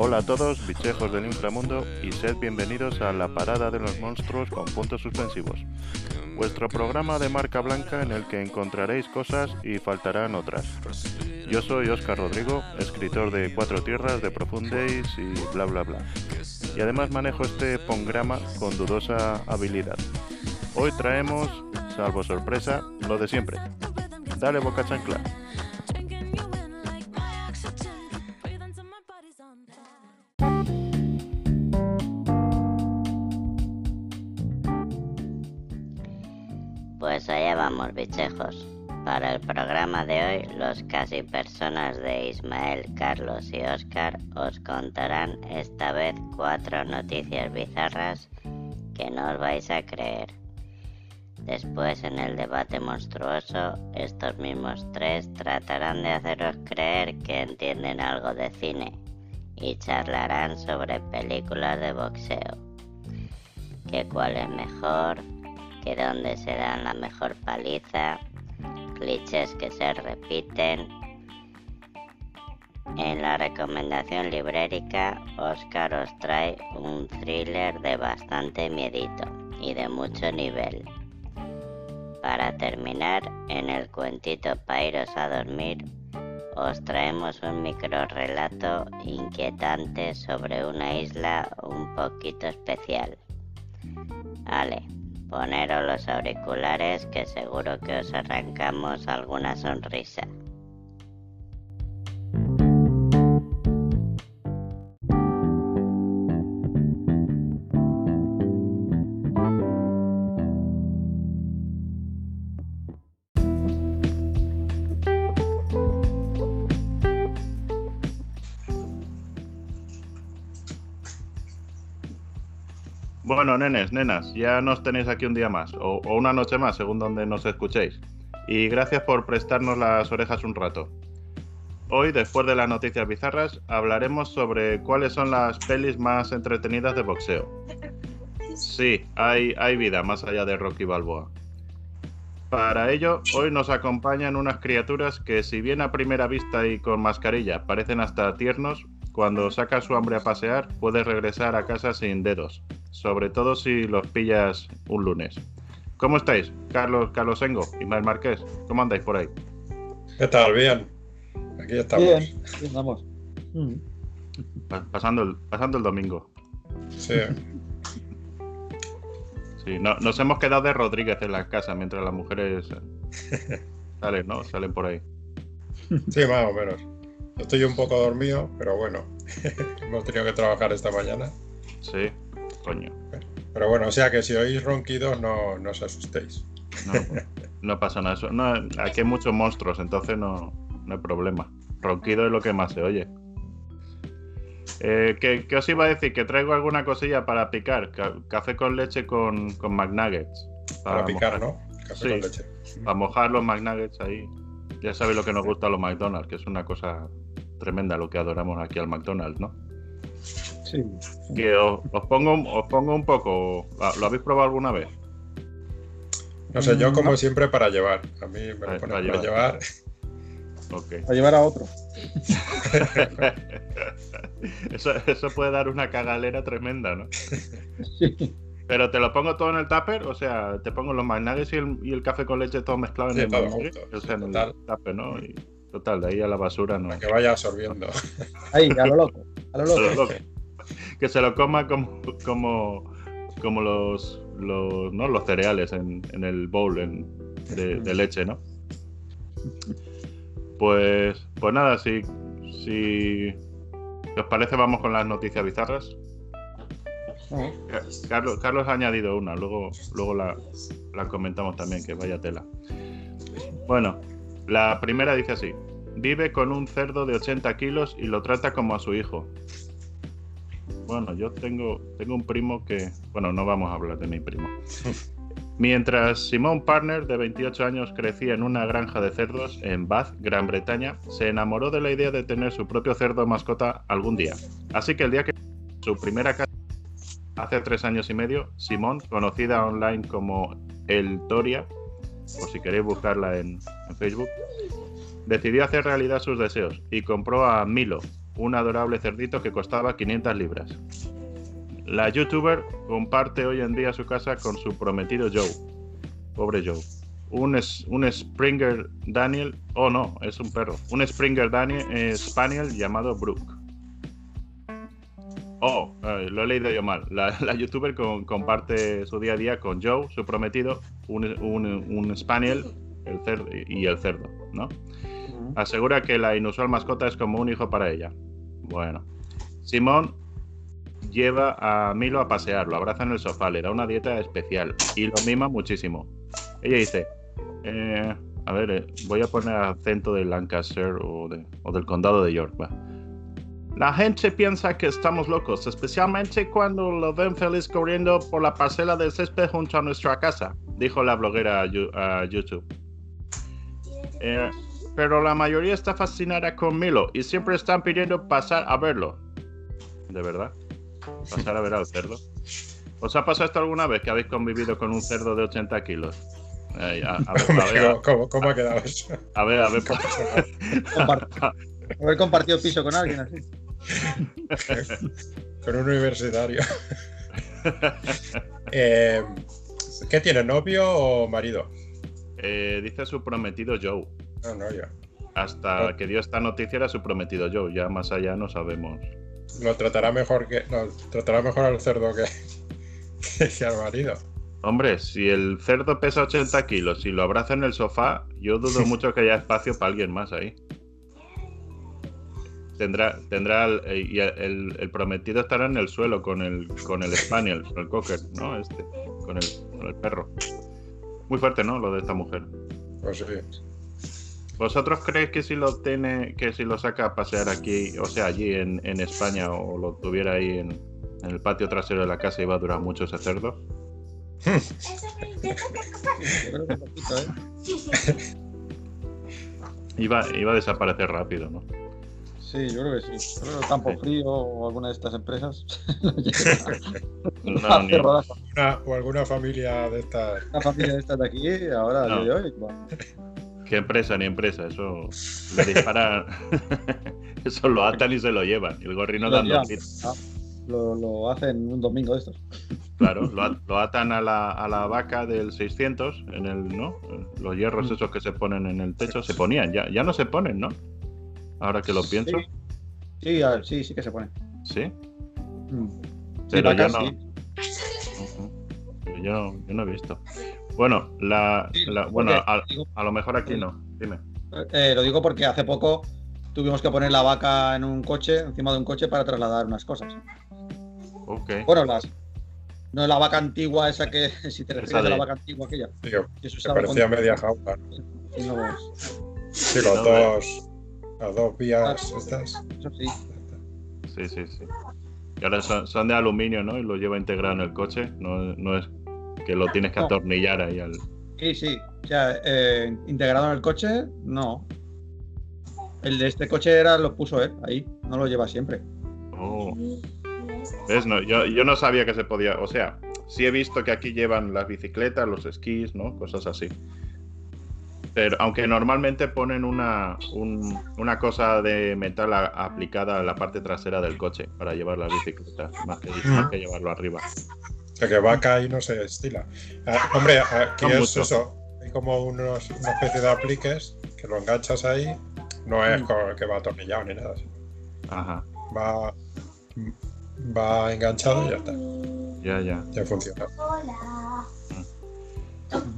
Hola a todos, bichejos del inframundo, y sed bienvenidos a la parada de los monstruos con puntos suspensivos. Vuestro programa de marca blanca en el que encontraréis cosas y faltarán otras. Yo soy Oscar Rodrigo, escritor de Cuatro Tierras, de Days y bla bla bla. Y además manejo este pongrama con dudosa habilidad. Hoy traemos, salvo sorpresa, lo de siempre. Dale boca chancla. Bichejos. Para el programa de hoy, los casi personas de Ismael, Carlos y Oscar os contarán esta vez cuatro noticias bizarras que no os vais a creer. Después, en el debate monstruoso, estos mismos tres tratarán de haceros creer que entienden algo de cine y charlarán sobre películas de boxeo. Que cuál es mejor, que dónde se dan la mejor paliza, clichés que se repiten. En la recomendación librérica, Oscar os trae un thriller de bastante miedito y de mucho nivel. Para terminar, en el cuentito Pairos a dormir, os traemos un micro relato inquietante sobre una isla un poquito especial. Ale, poneros los auriculares que seguro que os arrancamos alguna sonrisa. Bueno, nenes, nenas, ya nos tenéis aquí un día más, o, una noche más, según donde nos escuchéis. Y gracias por prestarnos las orejas un rato. Hoy, después de las noticias bizarras, hablaremos sobre cuáles son las pelis más entretenidas de boxeo. Sí, hay, hay vida más allá de Rocky Balboa. Para ello, hoy nos acompañan unas criaturas que, si bien a primera vista y con mascarilla parecen hasta tiernos, cuando saca su hambre a pasear, puede regresar a casa sin dedos, sobre todo si los pillas un lunes. ¿Cómo estáis? Carlos, Carlos Engo, Ismael Márquez, ¿cómo andáis por ahí? ¿Qué tal? Bien. Aquí estamos. Bien, estamos. Mm. Pasando el, pasando el domingo. Sí. Sí, no, nos hemos quedado de Rodríguez en la casa mientras las mujeres salen, ¿no? Salen por ahí. Sí, más o menos. Estoy un poco dormido, pero bueno, hemos tenido que trabajar esta mañana. Sí, coño. Pero bueno, o sea que si oís ronquidos, no, no os asustéis. No, pasa nada. No, aquí hay muchos monstruos, entonces no, no hay problema. Ronquido es lo que más se oye. Eh, ¿qué, os iba a decir? Que traigo alguna cosilla para picar. café con leche con, con McNuggets. Para, picar, ¿no? Café con leche. Para mojar los McNuggets ahí. Ya sabéis lo que nos gusta a los McDonald's, que es una cosa tremenda lo que adoramos aquí al McDonald's, ¿no? Sí. Que os, pongo, os pongo un poco. ¿Lo habéis probado alguna vez? No sé, yo como siempre para llevar. A mí me lo ponen para, llevar. Para llevar a otro. eso, eso puede dar una cagalera tremenda, ¿no? Sí. Pero te lo pongo todo en el tupper, o sea, te pongo los McNuggets y el, y el café con leche todo mezclado en el, o sea, en el tupper, ¿no? Y, total, de ahí a la basura, ¿no? que vaya absorbiendo. Ahí, a lo loco, a lo loco. que se lo coma como, como, como los, los, ¿no? los cereales en, en el bowl de, de, leche, ¿no? Pues, pues nada, si, si os parece, vamos con las noticias bizarras. Carlos, Carlos ha añadido una, luego, luego la, comentamos también, que vaya tela. Bueno, la primera dice así: Vive con un cerdo de 80 kilos y lo trata como a su hijo. Bueno, yo tengo, tengo un primo que. Bueno, no vamos a hablar de mi primo. Mientras Simón Partner, de 28 años, crecía en una granja de cerdos en Bath, Gran Bretaña, se enamoró de la idea de tener su propio cerdo mascota algún día. Así que el día que su primera casa Hace tres años y medio, Simón, conocida online como El Toria, por si queréis buscarla en, Facebook, decidió hacer realidad sus deseos y compró a Milo, un adorable cerdito que costaba 500 libras. La youtuber comparte hoy en día su casa con su prometido Joe. Pobre Joe. Un, es- un Springer Daniel, oh no, es un perro. Un Springer Daniel, eh, Spaniel llamado Brooke. Oh, eh, lo he leído yo mal. La, la youtuber con- comparte su día a día con Joe, su prometido, un, un, un Spaniel el cerdo, y el cerdo, ¿no? Asegura que la inusual mascota es como un hijo para ella. Bueno, Simón lleva a Milo a pasear, lo abraza en el sofá, le da una dieta especial y lo mima muchísimo. Ella dice, eh, a ver, eh, voy a poner acento de Lancaster o, de- o del condado de York. va. La gente piensa que estamos locos, especialmente cuando lo ven feliz corriendo por la parcela del césped junto a nuestra casa, dijo la bloguera a, YouTube. Eh, pero la mayoría está fascinada con Milo y siempre están pidiendo pasar a verlo. ¿De verdad? ¿Pasar a ver al cerdo? ¿Os ha pasado esto alguna vez que habéis convivido con un cerdo de 80 kilos? Eh, a, a ver, a ver, ¿Cómo, ha quedado eso? a ver, a ver, Haber compartido piso con alguien así. Con un universitario. Eh, ¿Qué tiene, novio o marido? Eh, dice su prometido Joe. No, no, yo. Hasta que dio esta noticia era su prometido Joe. Ya más allá no sabemos. Lo tratará mejor que. No, tratará mejor al cerdo que, que al marido. Hombre, si el cerdo pesa 80 kilos y lo abraza en el sofá, yo dudo mucho que haya espacio para alguien más ahí. Tendrá, tendrá el, eh, y el, el prometido estará en el suelo con el, con el Spaniel, con el Cocker, ¿no? Este, con el, con el perro. Muy fuerte, ¿no? Lo de esta mujer. Pues sí. ¿Vosotros creéis que si lo tiene, que si lo saca a pasear aquí, o sea, allí en, en España, o lo tuviera ahí en, en el patio trasero de la casa, iba a durar mucho ese cerdo? Yo creo que un poquito. Iba, iba a desaparecer rápido, ¿no? Sí, yo creo que sí. Yo creo que Campo Sí. Frío o alguna de estas empresas. No, ni-. Una- o alguna familia de estas. Una familia de estas de aquí, ahora No. de hoy. ¿Qué empresa ni empresa? Eso le disparan. Eso lo atan y se lo llevan. Y el gorrino Lo dando. Ah, lo, lo hacen un domingo de estos. Claro, lo, at- lo atan a la, a la vaca del 600, en el, ¿no? Los hierros Mm. esos que se ponen en el techo se ponían, ya, ya no se ponen, ¿no? Ahora que lo pienso, Sí, sí, a ver, sí, sí que se pone. sí. Mm. Sí, Pero yo no. Yo, no- yo no he visto. Bueno, la, Sí, la- bueno a, lo mejor aquí no. Dime. eh, lo digo porque hace poco tuvimos que poner la vaca en un coche, encima de un coche, para trasladar unas cosas. Ok. Bueno, las. No la vaca antigua, esa que, si te refieres a la vaca antigua aquella. Que se parecía con- media jaula. Sí, Sí, los no, dos. Las dos vías estas. Eso sí. Sí, sí, sí. Y ahora son, son de aluminio, ¿no? Y lo lleva integrado en el coche. No, no es que lo tienes que No. atornillar ahí al. Sí, sí. O sea, eh, integrado en el coche, no. El de este coche era lo puso él ahí, no lo lleva siempre. Oh. ¿Ves? No, yo, yo no sabía que se podía. O sea, sí he visto que aquí llevan las bicicletas, los esquís, ¿no? Cosas así. Pero aunque normalmente ponen una, un- una cosa de metal a- aplicada a la parte trasera del coche para llevar la bicicleta, más que, más que llevarlo arriba. O sea, que vaca y no se estila. Ah, hombre, aquí No es mucho. eso. Hay como unos, una especie de apliques que lo enganchas ahí. No es Mm. que va atornillado ni nada. Ajá, Va, va enganchado y ya está. ya, ya. Ya funciona.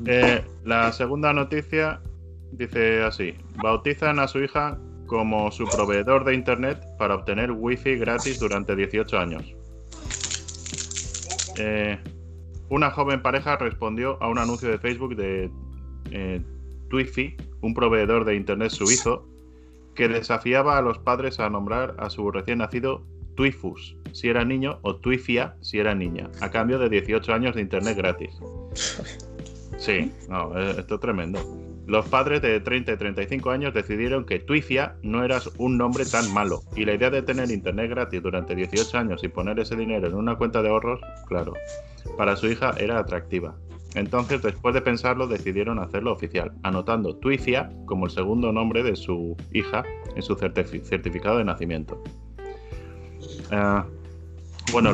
Eh, la segunda noticia dice así: bautizan a su hija como su proveedor de internet para obtener wifi gratis durante 18 años. Eh, una joven pareja respondió a un anuncio de Facebook de eh, Twifi, un proveedor de internet suizo, que desafiaba a los padres a nombrar a su recién nacido Twifus si era niño o Twifia si era niña, a cambio de 18 años de internet gratis. Sí, no, eh, esto es tremendo. Los padres de 30 y 35 años decidieron que Twifia no era un nombre tan malo y la idea de tener internet gratis durante 18 años y poner ese dinero en una cuenta de ahorros, claro, para su hija era atractiva. Entonces, después de pensarlo, decidieron hacerlo oficial, anotando Twifia como el segundo nombre de su hija en su certifi- certificado de nacimiento. Ah, bueno,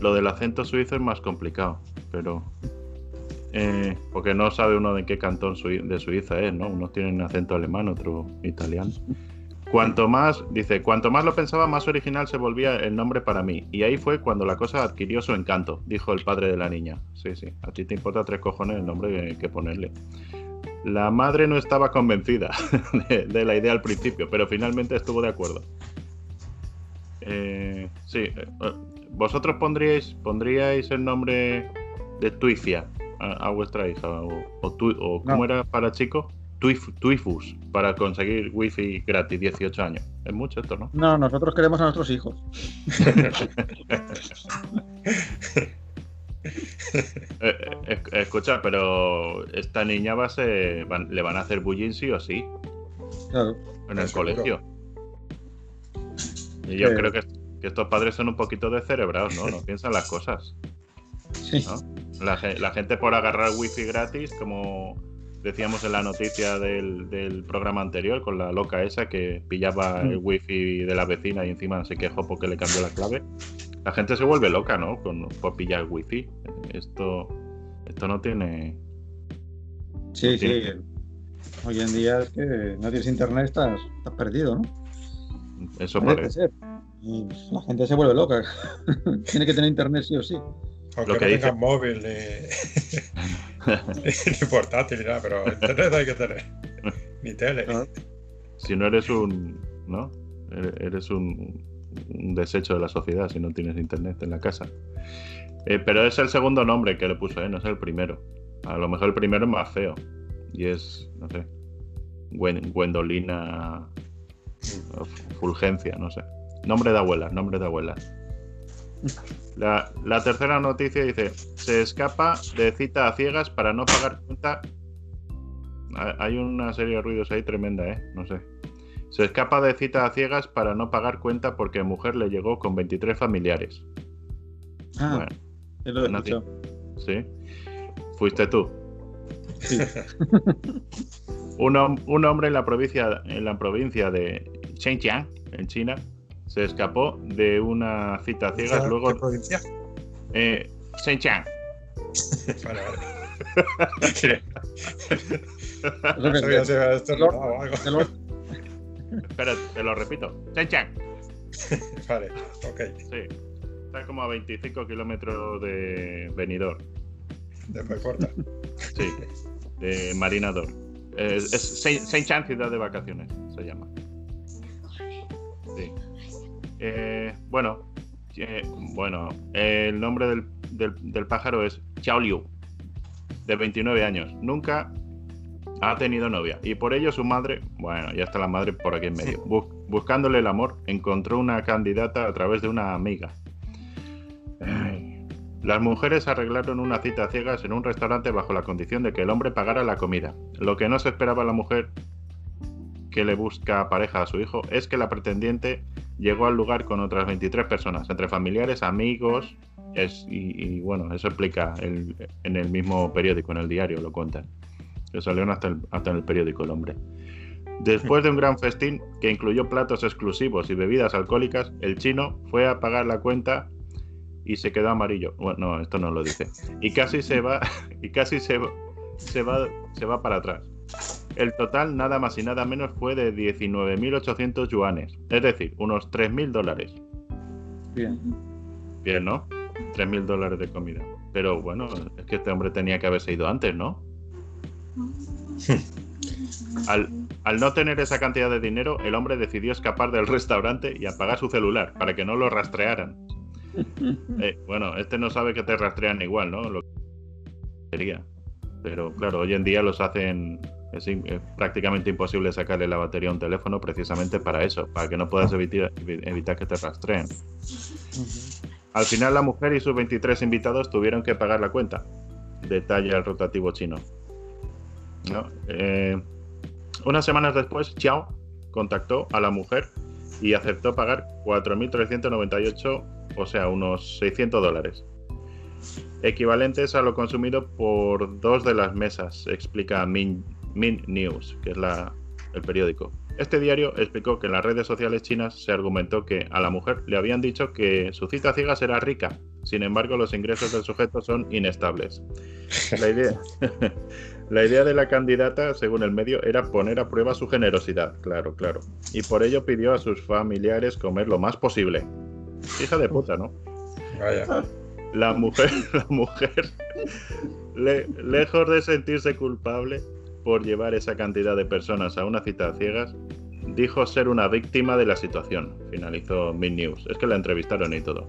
lo del acento suizo es más complicado, pero. Eh, porque no sabe uno de qué cantón de Suiza es, ¿no? Unos tienen acento alemán, otro italiano. Cuanto más, dice, cuanto más lo pensaba, más original se volvía el nombre para mí. Y ahí fue cuando la cosa adquirió su encanto, dijo el padre de la niña. Sí, sí, a ti te importa tres cojones el nombre que, ponerle. La madre no estaba convencida de, la idea al principio, pero finalmente estuvo de acuerdo. Eh, sí, eh, vosotros pondríais, pondríais el nombre de Twifia a, a vuestra hija o, o, tu- o ¿cómo No. era para chico? Twif, Twifus para conseguir wifi gratis 18 años. Es mucho esto, ¿no? No, nosotros queremos a nuestros hijos. Eh, eh, es- escucha, pero esta niña va a ser, van- le van a hacer bullying sí o sí Claro. en el Seguro. colegio. Y yo Sí. creo que, que estos padres son un poquito descerebrados, ¿no? No piensan las cosas. Sí. ¿no? La, la gente por agarrar wifi gratis, como decíamos en la noticia del, del programa anterior, con la loca esa que pillaba el Mm. wifi de la vecina y encima se quejó porque le cambió la clave. La gente se vuelve loca, ¿no? Con, por pillar wifi. Esto, esto no tiene. Sí, Sí. sí. Hoy en día es que no tienes internet, estás, estás perdido, ¿no? Eso Parece parece. ser. La gente se vuelve loca. Tiene que tener internet sí o sí. Aunque Lo que no dice- tengan móvil ni, ni portátil ni nada, pero internet hay que tener. Ni tele. Claro. Si no eres un. ¿No? Ere- Eres un, un desecho de la sociedad si no tienes internet en la casa. Eh, pero es el segundo nombre que le puso, ¿eh? No es el primero. A lo mejor el primero es más feo. Y es, no sé. Gwen- Gwendolina. o Fulgencia, no sé. Nombre de abuela, nombre de abuela. La, la tercera noticia dice: Se escapa de cita a ciegas para no pagar cuenta. Ha- Hay una serie de ruidos ahí tremenda, ¿eh? No sé. Se escapa de cita a ciegas para no pagar cuenta porque mujer le llegó con 23 familiares. Ah, Bueno, lo he. ¿sí? Fuiste tú. Sí. Un, hom- un hombre en la provincia, en la provincia de Xinjiang, en China, se escapó de una cita a ciegas. ¿Qué Luego, provincia? eh, Xinjiang. Vale, vale. Espera, te lo repito. Xinjiang. Vale, ok. Sí. Está como a 25 kilómetros de Benidorm. Después corta. Sí. De Marinador. Es, es Saint- Saint-Chan, ciudad de vacaciones, se llama. Sí. Eh, bueno, eh, bueno, el nombre del, del- del pájaro es Xiao Liu, de 29 años. Nunca ha tenido novia y por ello su madre, bueno, ya está la madre por aquí en medio, bu- buscándole el amor, encontró una candidata a través de una amiga. Ay. Las mujeres arreglaron una cita a ciegas en un restaurante bajo la condición de que el hombre pagara la comida. Lo que no se esperaba la mujer que le busca pareja a su hijo es que la pretendiente llegó al lugar con otras 23 personas, entre familiares, amigos, es- y, y, bueno, eso explica el- en el mismo periódico, en el diario, lo cuentan. Que salieron hasta, el- hasta en el periódico el hombre. Después de un gran festín que incluyó platos exclusivos y bebidas alcohólicas, el chino fue a pagar la cuenta y se quedó amarillo. Bueno, no, esto no lo dice. Y casi se va, y casi se va, se va para atrás. El total, nada más y nada menos, fue de 19.800 yuanes, es decir, unos 3.000 dólares. Bien. Bien, ¿no? 3.000 dólares de comida. Pero bueno, es que este hombre tenía que haberse ido antes, ¿no? Al, al no tener esa cantidad de dinero, el hombre decidió escapar del restaurante y apagar su celular para que no lo rastrearan. Eh, bueno, este no sabe que te rastrean igual, ¿no? Lo que sería. Pero claro, hoy en día los hacen. Es, prácticamente imposible sacarle la batería a un teléfono precisamente para eso, para que no puedas evitar, evitar que te rastreen. Al final, la mujer y sus 23 invitados tuvieron que pagar la cuenta. Detalla el rotativo chino. ¿No? Eh, unas semanas después, Xiao contactó a la mujer y aceptó pagar 4.398, o sea, unos 600 dólares. Equivalentes a lo consumido por dos de las mesas, explica Min, Min News, que es la, el periódico. Este diario explicó que en las redes sociales chinas se argumentó que a la mujer le habían dicho que su cita ciegas era rica, sin embargo los ingresos del sujeto son inestables. La idea, la idea de la candidata, según el medio, era poner a prueba su generosidad, claro, claro, y por ello pidió a sus familiares comer lo más posible. Hija de puta, ¿no? Vaya. La mujer, la mujer, le- lejos de sentirse culpable por llevar esa cantidad de personas a una cita a ciegas, dijo ser una víctima de la situación. Finalizó Mid News. Es que la entrevistaron y todo.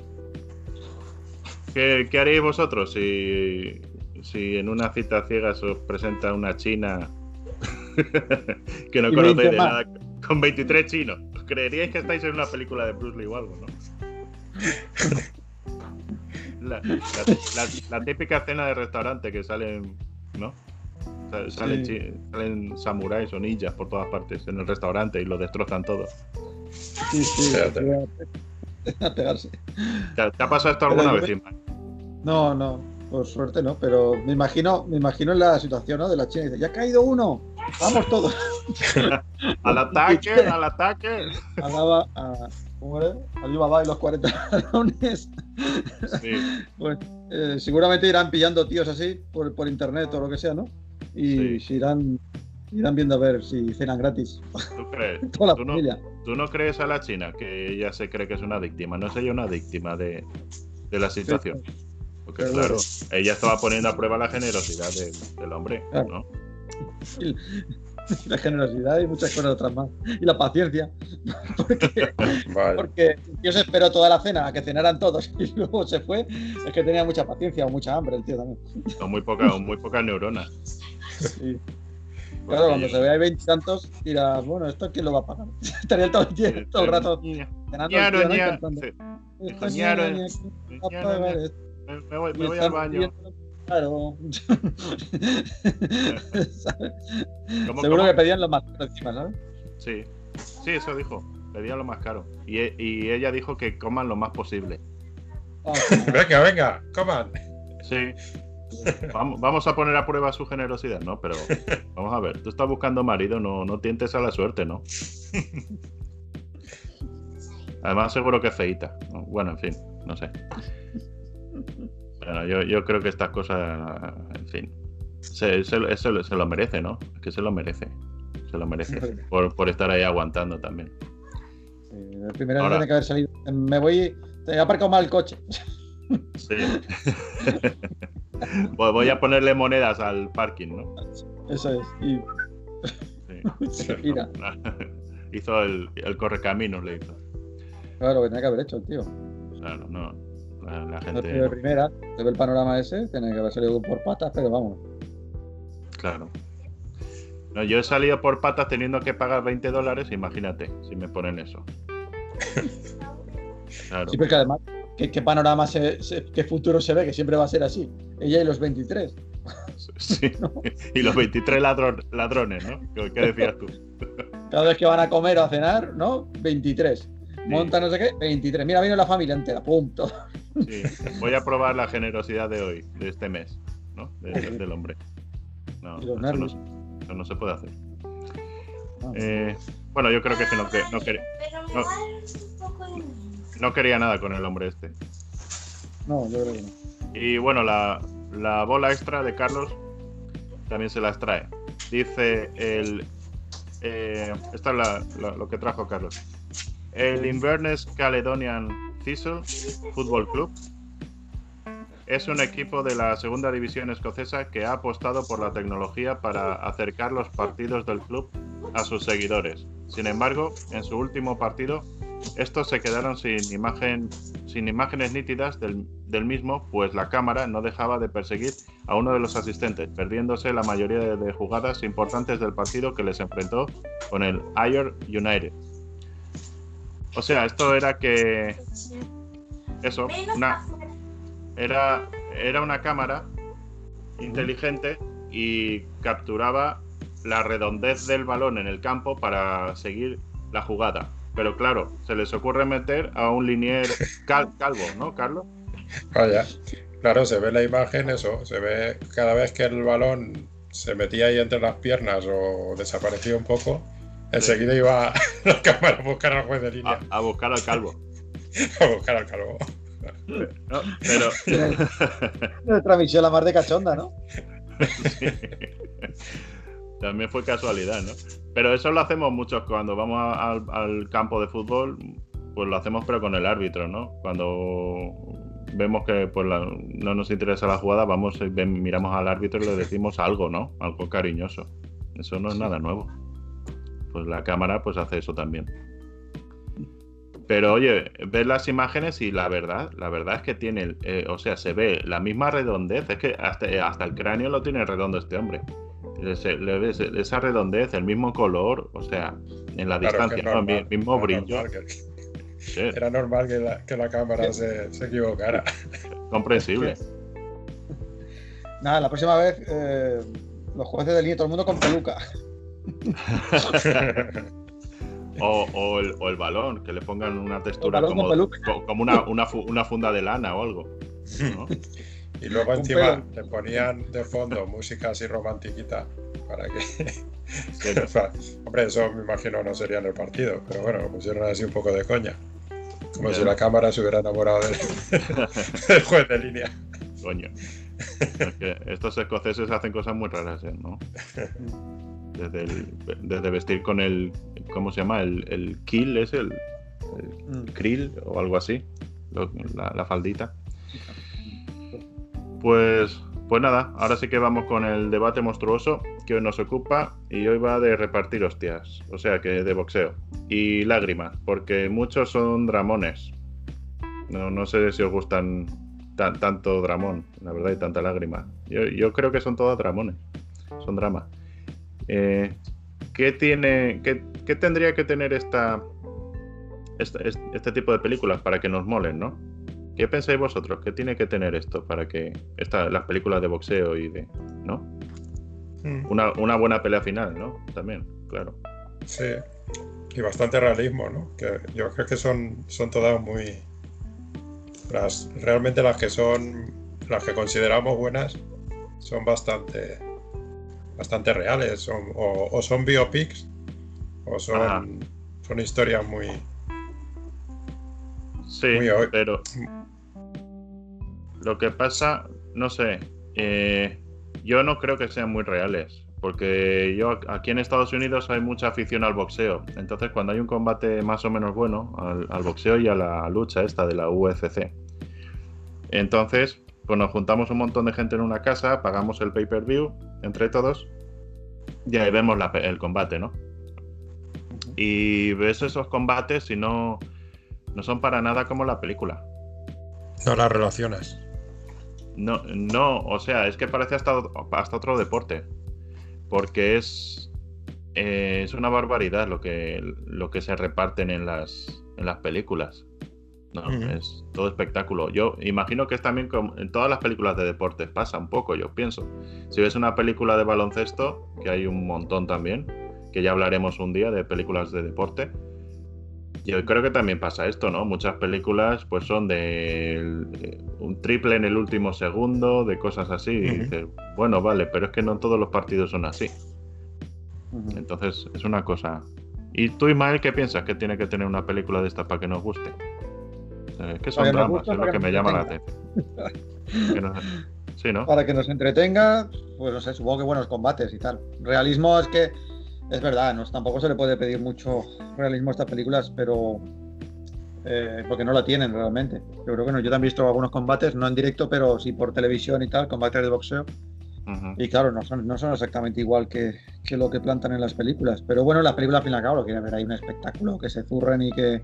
¿Qué, qué haríais vosotros si, si en una cita a ciegas os presenta una china que no conocéis 20 de nada con 23 chinos? ¿Os creeríais que estáis en una película de Bruce Lee o algo, no? La, la- la- la típica escena de restaurante que salen, ¿no? Sa- Salen, Sí. salen samuráis o ninjas por todas partes en el restaurante y lo destrozan todo. Sí, sí. A pegarse. ¿Te, te ha pasado esto alguna Pero vez, Ismael? No, no, por suerte no, pero me imagino, me imagino en la situación ¿no? de la China. Dice, ya ha caído uno, vamos todos. ¡Al ataque! ¡Al ataque! Hablaba a, ¿cómo era? Alibaba y los 40 ladrones. Sí, Pues, eh, seguramente irán pillando tíos así por, por internet o lo que sea, ¿no? Y Sí. se irán, irán viendo a ver si cenan gratis. ¿tú crees? Toda la ¿Tú no, familia. tú no crees a la China que ella se cree que es una víctima? ¿No es ella una víctima de, de la situación? Porque claro, ella estaba poniendo a prueba la generosidad del, del hombre, Claro. ¿no? La generosidad y muchas cosas otras más. Y la paciencia. Porque, Vaya. porque Dios esperó toda la cena a que cenaran todos y luego se fue. Es que tenía mucha paciencia o mucha hambre el tío también. Son muy pocas, muy pocas neuronas. Sí. Porque Claro, cuando yo- se vea ahí veintitantos, dirás, bueno, ¿esto quién lo va a pagar? Estaría todo el, tiempo- todo el rato cenando Ñaro, me, voy, Y me voy están al baño. Claro. ¿Sabes? ¿Cómo, Seguro cómo? que pedían lo más caro encima, ¿sabes? Sí, sí, eso dijo. Pedía lo más caro. Y, e- y ella dijo que coman lo más posible. Ah, Venga, venga, coman. Sí. Vamos, vamos a poner a prueba su generosidad, ¿no? Pero vamos a ver, tú estás buscando marido, no, no tientes a la suerte, ¿no? Además, seguro que es feíta. ¿no? Bueno, en fin, no sé. Bueno, yo, yo creo que estas cosas, en fin, se, se- se lo- se lo merece, ¿no? Es que se lo merece. Se lo merece. Por, por estar ahí aguantando también. Eh, el primero Ahora- tiene que haber salido. Me voy. Te he aparcado mal el coche. Sí. Voy- Voy a ponerle monedas al parking, ¿no? Eso es. Y Sí. se gira. hizo el, el correcaminos, le hizo. Claro, que tenía que haber hecho el tío. Claro, no. La, No gente. tiene de primera. Se ve el panorama ese. Tiene que haber salido por patas, pero vamos. Claro. No, yo he salido por patas teniendo que pagar 20 dólares, imagínate si me ponen eso. Claro. Sí, porque además, ¿qué, qué panorama, se, se- qué futuro se ve? Que siempre va a ser así. Ella y los 23. Sí. Y los 23 ladron- ladrones, ¿no? ¿Qué, qué decías tú? Cada vez que van a comer o a cenar, ¿no? 23. Monta no sé qué, 23. Mira, vino la familia entera. Pum, todo. Sí. Voy a probar la generosidad de hoy, de este mes, ¿no? De- del hombre. No, eso no, eso no se puede hacer. Vamos. Eh, bueno, yo creo que, es que no, que- no, quería, Pero me no. da un poco de miedo. no quería nada con el hombre este. No, yo creo que no. Y bueno, la, la bola extra de Carlos también se las trae. Dice el. eh, esta es la- la- lo que trajo Carlos. El Inverness Caledonian Thistle Football Club es un equipo de la segunda división escocesa que ha apostado por la tecnología para acercar los partidos del club a sus seguidores. Sin embargo, en su último partido, estos se quedaron sin imagen sin imágenes nítidas del, mismo, pues la cámara no dejaba de perseguir a uno de los asistentes, perdiéndose la mayoría de, de jugadas importantes del partido que les enfrentó con el Ayr United. O sea, esto era que eso, una, era, era una cámara inteligente y capturaba la redondez del balón en el campo para seguir la jugada. Pero claro, se les ocurre meter a un linier cal- calvo, ¿no, Carlos? Vaya. Claro, se ve la imagen, eso. Se ve cada vez que el balón se metía ahí entre las piernas o desaparecía un poco, enseguida iba la cámara a buscar al juez de línea. A, a buscar al calvo. A buscar al calvo. No, pero. Nuestra misión la más de cachonda, ¿no? Sí. También fue casualidad, ¿no? Pero eso lo hacemos muchos cuando vamos a- al, al campo de fútbol, pues lo hacemos pero con el árbitro, ¿no? Cuando vemos que pues, la- no nos interesa la jugada, vamos miramos al árbitro y le decimos algo, ¿no? Algo cariñoso. Eso no es nada nuevo. Pues la cámara pues hace eso también. Pero oye, ves las imágenes y la verdad, la verdad es que tiene, eh, o sea, se ve la misma redondez, es que hasta, hasta el cráneo lo tiene redondo este hombre. Ese- le ves esa redondez, el mismo color, o sea, en la Claro, distancia, ¿no? El mismo era brillo. normal que- Sí, Era normal que la, que la cámara se, se equivocara. comprensible. Nada, la próxima vez eh, los jueces de línea, todo el mundo con peluca. O, o el, o el balón, que le pongan una textura como, una, una, fu- una funda de lana o algo. ¿no? Y luego encima le ponían de fondo música así romantiquita para que. Sí. para- Hombre, eso me imagino no sería en el partido, pero bueno, lo pusieron así un poco de coña. Como si la cámara se hubiera enamorado del, del juez de línea. Coño. Es que estos escoceses hacen cosas muy raras, ¿eh? ¿no? Desde, el- desde vestir con el. ¿Cómo se llama? El, el kill, ¿es el, el Mm. krill o algo así? Lo- la, la faldita. Pues, pues nada, ahora sí que vamos con el debate monstruoso que hoy nos ocupa y hoy va de repartir hostias, o sea que de boxeo. Y lágrimas, porque muchos son dramones. No, no sé si os gustan tan- tanto dramón, la verdad, y tanta lágrima. Yo, yo creo que son todas dramones, son dramas. Eh, ¿qué, tiene, qué, qué tendría que tener esta, esta- este, este tipo de películas para que nos molen, no? ¿Qué pensáis vosotros? ¿Qué tiene que tener esto para que esta, las películas de boxeo y de, ¿no? Mm, Una, una buena pelea final, ¿no? También, claro. Sí. Y bastante realismo, ¿no? Que yo creo que son, son todas muy. Las, realmente las que son. Las que consideramos buenas son bastante. Bastante reales. O, o son biopics. O son. Ajá. Son historias muy. Sí, Muy pero lo que pasa, no sé, eh, yo no creo que sean muy reales, porque yo aquí en Estados Unidos hay mucha afición al boxeo, entonces cuando hay un combate más o menos bueno al, al boxeo y a la lucha esta de la UFC, entonces pues nos juntamos un montón de gente en una casa, pagamos el pay-per-view entre todos y ahí vemos la el combate, ¿no? Y ves esos combates y no, no son para nada como la película. No las relaciones. No, no, o sea, es que parece hasta, hasta otro deporte. Porque es. eh, es una barbaridad lo que, lo que se reparten en las, en las películas. No, es todo espectáculo. Yo imagino que es también como en todas las películas de deportes pasa un poco, yo pienso. Si ves una película de baloncesto, que hay un montón también, que ya hablaremos un día de películas de deporte, yo creo que también pasa esto, ¿no? Muchas películas pues son de el- un triple en el último segundo, de cosas así. Y dices, bueno, vale, pero es que no todos los partidos son así. Entonces es una cosa. ¿Y tú, Ismael, qué piensas que tiene que tener una película de esta para que nos guste? Eh, Es que son que dramas, es lo que me llama la atención. Para que nos entretenga, pues no sé, supongo que buenos combates y tal. Realismo es que, es verdad, no, tampoco se le puede pedir mucho realismo a estas películas, pero eh, porque no la tienen realmente. Yo creo que no, yo también he visto algunos combates, no en directo, pero sí por televisión y tal, combates de boxeo. Y claro, no son, no son exactamente igual que, que lo que plantan en las películas. Pero bueno, la película al fin y al cabo lo quieren ver ahí un espectáculo, que se zurren y que,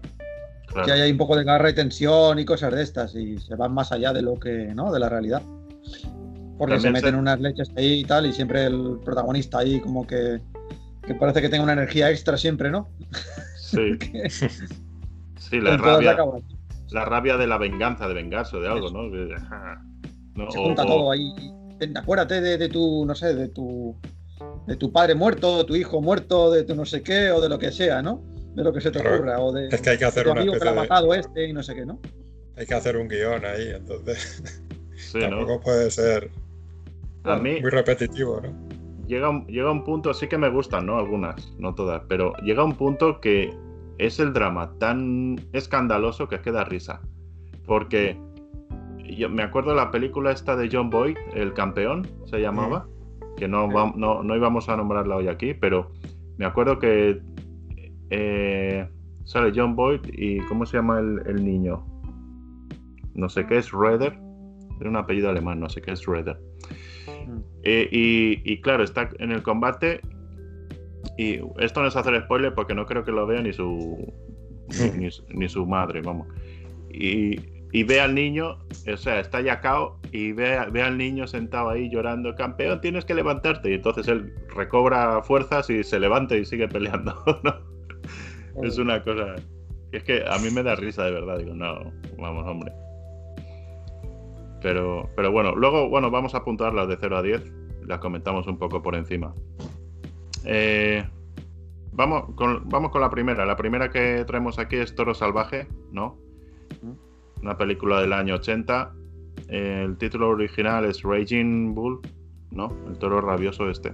Claro. que haya un poco de garra y tensión y cosas de estas y se van más allá de lo que, ¿no? De la realidad. Porque se meten se- unas leches ahí y tal y siempre el protagonista ahí como que, que parece que tenga una energía extra siempre, ¿no? Sí, Que sí, la rabia, la rabia de la venganza, de vengarse de algo, ¿no? Se junta o- todo ahí. Acuérdate de, de tu, no sé, de tu de tu padre muerto, de tu hijo muerto, de tu no sé qué, o de lo que sea, ¿no? De lo que se te Claro, ocurra, o de, Es que hay que hacer una amigo que ha de. matado este y no sé qué, ¿no? Hay que hacer un guion ahí, entonces sí, ¿no? tampoco puede ser A mí, muy repetitivo, ¿no? llega, un- llega un punto, sí que me gustan, ¿no? Algunas, no todas, pero llega un punto que es el drama tan escandaloso que queda risa. Porque yo me acuerdo de la película esta de John Boyd, El Campeón, se llamaba, que no, va- no, no íbamos a nombrarla hoy aquí, pero me acuerdo que eh, sale John Boyd y ¿cómo se llama el, el niño? No sé qué es Redder. Era un apellido alemán, no sé qué es Redder. Mm. Eh, y, y claro, está en el combate. Y esto no es hacer spoiler porque no creo que lo vea ni su ni, ni su- ni su madre, vamos. Y, y ve al niño, o sea, está ya cao y ve, a- ve al niño sentado ahí llorando, campeón, tienes que levantarte. Y entonces él recobra fuerzas y se levanta y sigue peleando. ¿no? Es una cosa. Es que a mí me da risa de verdad. Digo, no, vamos, hombre. Pero, pero bueno, luego, bueno, vamos a apuntar las de 0 a 10. Las comentamos un poco por encima. Eh, vamos, con, vamos con la primera. La primera que traemos aquí es Toro Salvaje, ¿no? Una película del año 80. Eh, el título original es Raging Bull, ¿no? El toro rabioso este.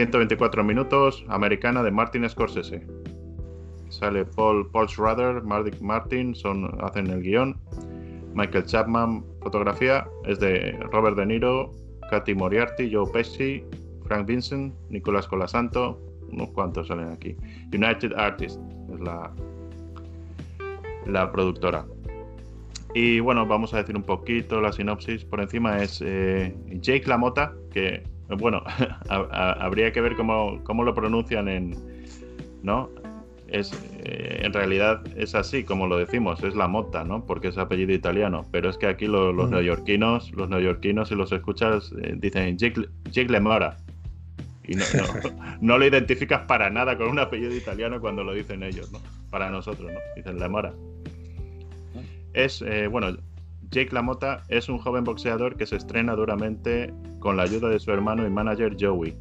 124 minutos, americana de Martin Scorsese. Sale Paul, Paul Schrader, Martin, son, hacen el guion. Michael Chapman, fotografía, es de Robert De Niro, Katy Moriarty, Joe Pesci, Frank Vincent, Nicolás Colasanto, unos cuantos salen aquí. United Artists es la, la productora. Y bueno, vamos a decir un poquito la sinopsis. Por encima es eh, Jake LaMotta, que bueno, ha- ha- habría que ver cómo, cómo lo pronuncian en. ¿No? Es, eh, en realidad es así como lo decimos, es la Motta, ¿no? Porque es apellido italiano. Pero es que aquí lo- los Mm. neoyorquinos, los neoyorquinos, si los escuchas, eh, dicen Jake LaMotta. Y no, no, no lo identificas para nada con un apellido italiano cuando lo dicen ellos, ¿no? Para nosotros, ¿no? Dicen LaMotta. Es, eh, bueno, Jake LaMotta es un joven boxeador que se estrena duramente con la ayuda de su hermano y manager Joey.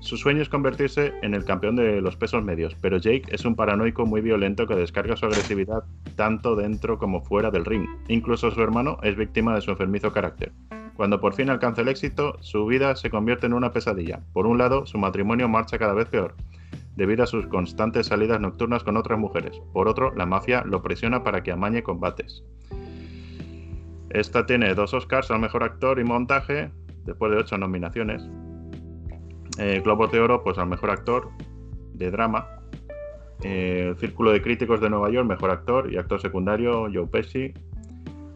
Su sueño es convertirse en el campeón de los pesos medios, pero Jake es un paranoico muy violento que descarga su agresividad tanto dentro como fuera del ring. Incluso su hermano es víctima de su enfermizo carácter. Cuando por fin alcanza el éxito, su vida se convierte en una pesadilla. Por un lado, su matrimonio marcha cada vez peor, debido a sus constantes salidas nocturnas con otras mujeres. Por otro, la mafia lo presiona para que amañe combates. Esta tiene dos Oscars al mejor actor y montaje, después de ocho nominaciones. Eh, Globos de Oro, pues al mejor actor de drama. Eh, el Círculo de Críticos de Nueva York, mejor actor y actor secundario, Joe Pesci.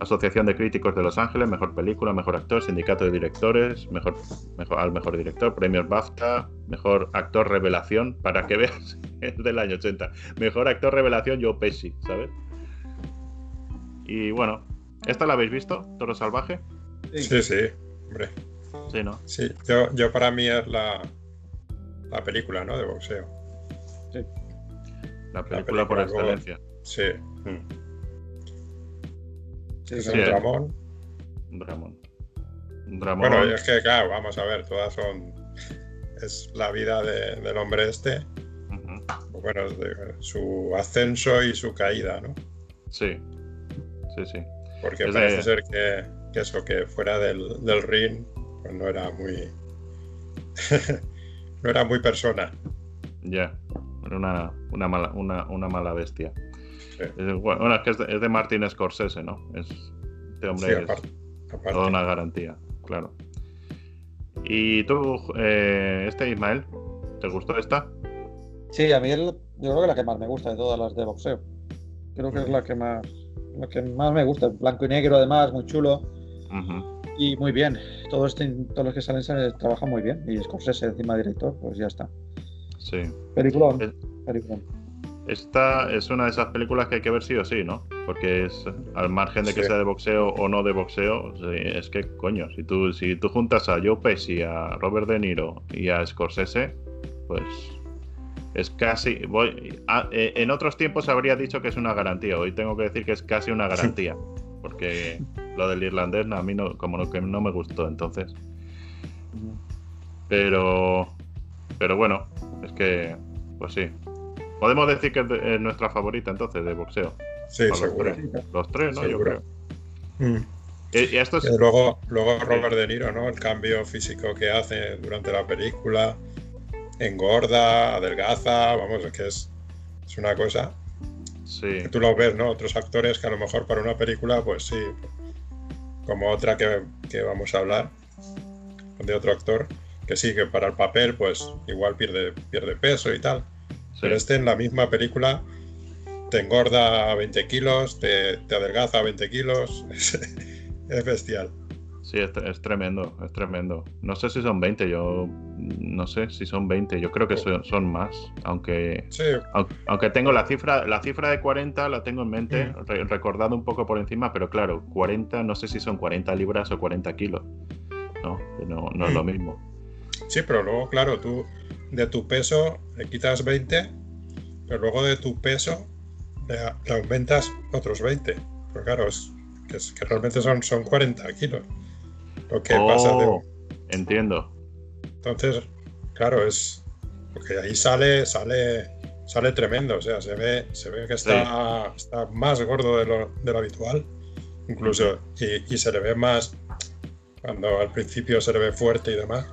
Asociación de Críticos de Los Ángeles, mejor película, mejor actor, Sindicato de Directores, mejor, mejor, al mejor director, premios BAFTA, mejor actor revelación, para que veas, es del año 80. Mejor actor revelación, Joe Pesci, ¿sabes? Y bueno, ¿esta la habéis visto? Toro Salvaje. Sí, sí, hombre. Sí, ¿no? Sí, yo, yo para mí es la, la película, ¿no? De boxeo. La película, por película, excelencia. Sí. mm. Sí, Es sí. un dramón. Un Dramón. Un Dramón. Bueno, es que claro, vamos a ver, todas son. Es la vida de- del hombre este. Bueno, es de- su ascenso y su caída, ¿no? Sí. Sí, sí. Porque Es de- parece ser que, que eso, que fuera del, del ring, pues no era muy. no era muy persona. Ya. Era una, una, mala, una, una mala bestia. Sí. Es, bueno, es que es de, es de Martin Scorsese, ¿no? Es, este hombre Sí, es aparte. aparte. toda una garantía, claro. ¿Y tú, eh, este Ismael, te gustó esta? Sí, a mí el- yo creo que la que más me gusta de todas las de boxeo. Creo que es la que más, la que más me gusta. Blanco y negro, además, muy chulo y muy bien. Todos, este- todos los que salen, salen trabajan muy bien. Y Scorsese encima director, pues ya está. Sí. Peliculón. Es- Peliculón. Esta es una de esas películas que hay que ver sí o sí, ¿no? Porque es al margen de que Sí. sea de boxeo o no de boxeo, es que coño, si tú si tú juntas a Joe Pesci, a Robert De Niro y a Scorsese, pues es casi voy a- eh, en otros tiempos habría dicho que es una garantía, hoy tengo que decir que es casi una garantía, porque lo del irlandés no, a mí no como no, que no me gustó entonces. Pero pero bueno, es que pues sí. Podemos decir que es, de- es nuestra favorita entonces de boxeo. Sí, los seguro. tres. Los tres, ¿no? Yo creo. Mm. Y, y esto es... Y luego, luego Robert De Niro, ¿no? El cambio físico que hace durante la película, engorda, adelgaza, vamos, es que es, es una cosa Sí, que tú lo ves, ¿no? Otros actores que a lo mejor para una película, pues sí, como otra que, que vamos a hablar, de otro actor, que sí, que para el papel, pues igual pierde, pierde peso y tal. sí. Pero este en la misma película te engorda 20 kilos, te, te adelgaza 20 kilos, es, es bestial. Sí, es, es tremendo, es tremendo. No sé si son 20, yo no sé si son 20, yo creo que son, son más, aunque, Sí, aunque aunque tengo la cifra, la cifra de 40 la tengo en mente, Mm. re- recordado un poco por encima, pero claro, 40, no sé si son 40 libras o 40 kilos. No, no, no es lo Mm. mismo. sí, pero luego, claro, tú de tu peso le quitas 20, pero luego de tu peso le, le aumentas otros 20. Pero claro, es que, es- que realmente son, son 40 kilos. Lo que pasa de, Oh, entiendo. Entonces, claro, es. Porque ahí sale, sale, sale tremendo. O sea, se ve, se ve que está, está más gordo de lo, de lo habitual. Incluso. Y, y se le ve más. Cuando al principio se le ve fuerte y demás,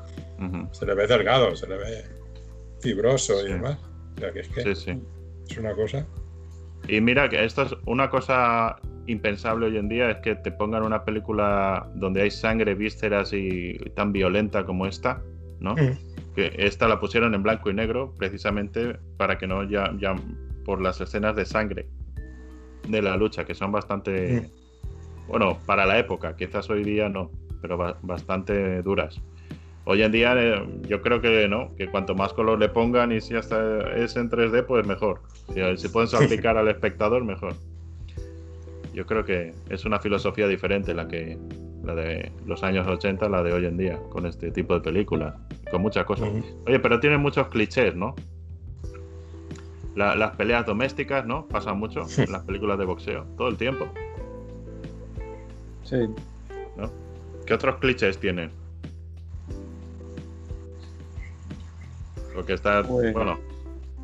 se le ve delgado, se le ve fibroso Sí. y demás. O sea, que es que Sí, sí. es una cosa. Y mira que esto es una cosa impensable hoy en día, es que te pongan una película donde hay sangre, vísceras y tan violenta como esta, ¿no? Mm. Que esta la pusieron en blanco y negro precisamente para que no ya, ya por las escenas de sangre de la lucha, que son bastante, bueno, para la época, quizás hoy día no, pero ba- bastante duras. Hoy en día eh, yo creo que no, que cuanto más color le pongan y si hasta es en 3D, pues mejor. Si, si pueden salpicar al espectador, mejor. Yo creo que es una filosofía diferente la que la de los años 80, la de hoy en día, con este tipo de películas, con muchas cosas. Oye, pero tienen muchos clichés, ¿no? La- las peleas domésticas, ¿no? Pasan mucho en las películas de boxeo, todo el tiempo. Sí. ¿Qué otros clichés tienen? Porque está, Pues- bueno,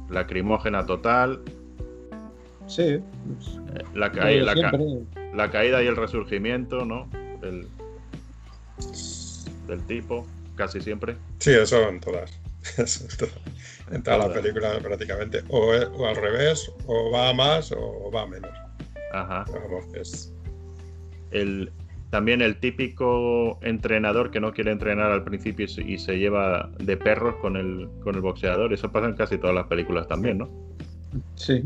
lacrimógena total, Sí. la, ca- caída y el resurgimiento, ¿no? Del, del tipo, casi siempre. Sí, eso en todas. Eso en todas. En Todas. película prácticamente. O, es- o al revés, o va a más o va a menos. Ajá. Vamos, es. El, también el típico entrenador que no quiere entrenar al principio y se, y se lleva de perros con el, con el boxeador. Eso pasa en casi todas las películas también, ¿no? Sí.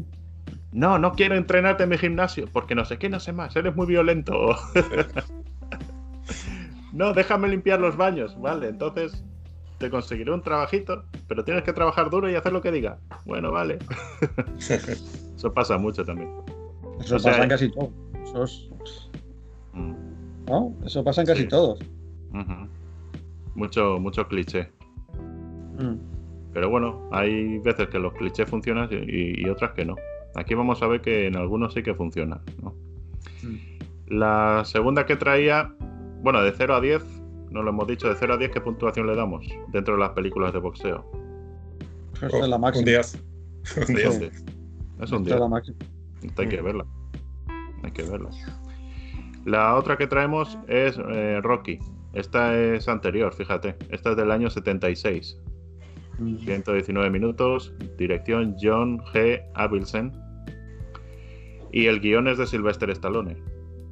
No, no quiero entrenarte en mi gimnasio porque no sé qué, no sé más, eres muy violento. no, déjame limpiar los baños. Vale, entonces te conseguiré un trabajito, pero tienes que trabajar duro y hacer lo que diga. Bueno, vale. Eso pasa mucho también. Eso O sea, pasa en eh. casi todo. Eso es- Mm, ¿no? Eso pasa en casi Sí. todos. Mucho, mucho cliché. Mm. Pero bueno, hay veces que los clichés funcionan y, y otras que no. Aquí vamos a ver que en algunos sí que funcionan. ¿no? Mm. La segunda que traía, bueno, de 0 a 10, no lo hemos dicho, de 0 a 10, ¿qué puntuación le damos dentro de las películas de boxeo? Es la un máxima. 10. Un Sí, 10. sí. Es un Esa 10. es la máxima. Esto hay que verla. Hay que verla. La otra que traemos es eh, Rocky. Esta es anterior, fíjate. Esta es del año 76. Mm. 119 minutos. Dirección John G. Avildsen. Y el guion es de Sylvester Stallone.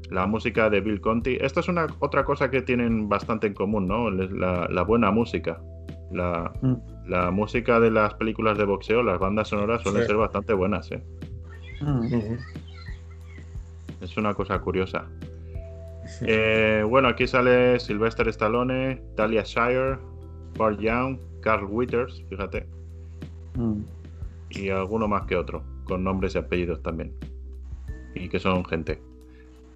La música de Bill Conti. Esta es una otra cosa que tienen bastante en común, ¿no? Es La, la buena música. La, Mm. la música de las películas de boxeo, las bandas sonoras suelen Sí. ser bastante buenas, ¿eh? Mm. Es una cosa curiosa. Eh, bueno, aquí sale Sylvester Stallone, Talia Shire, Bart Young, Carl Withers, fíjate, Mm. y alguno más que otro, con nombres y apellidos también. Y que son gente.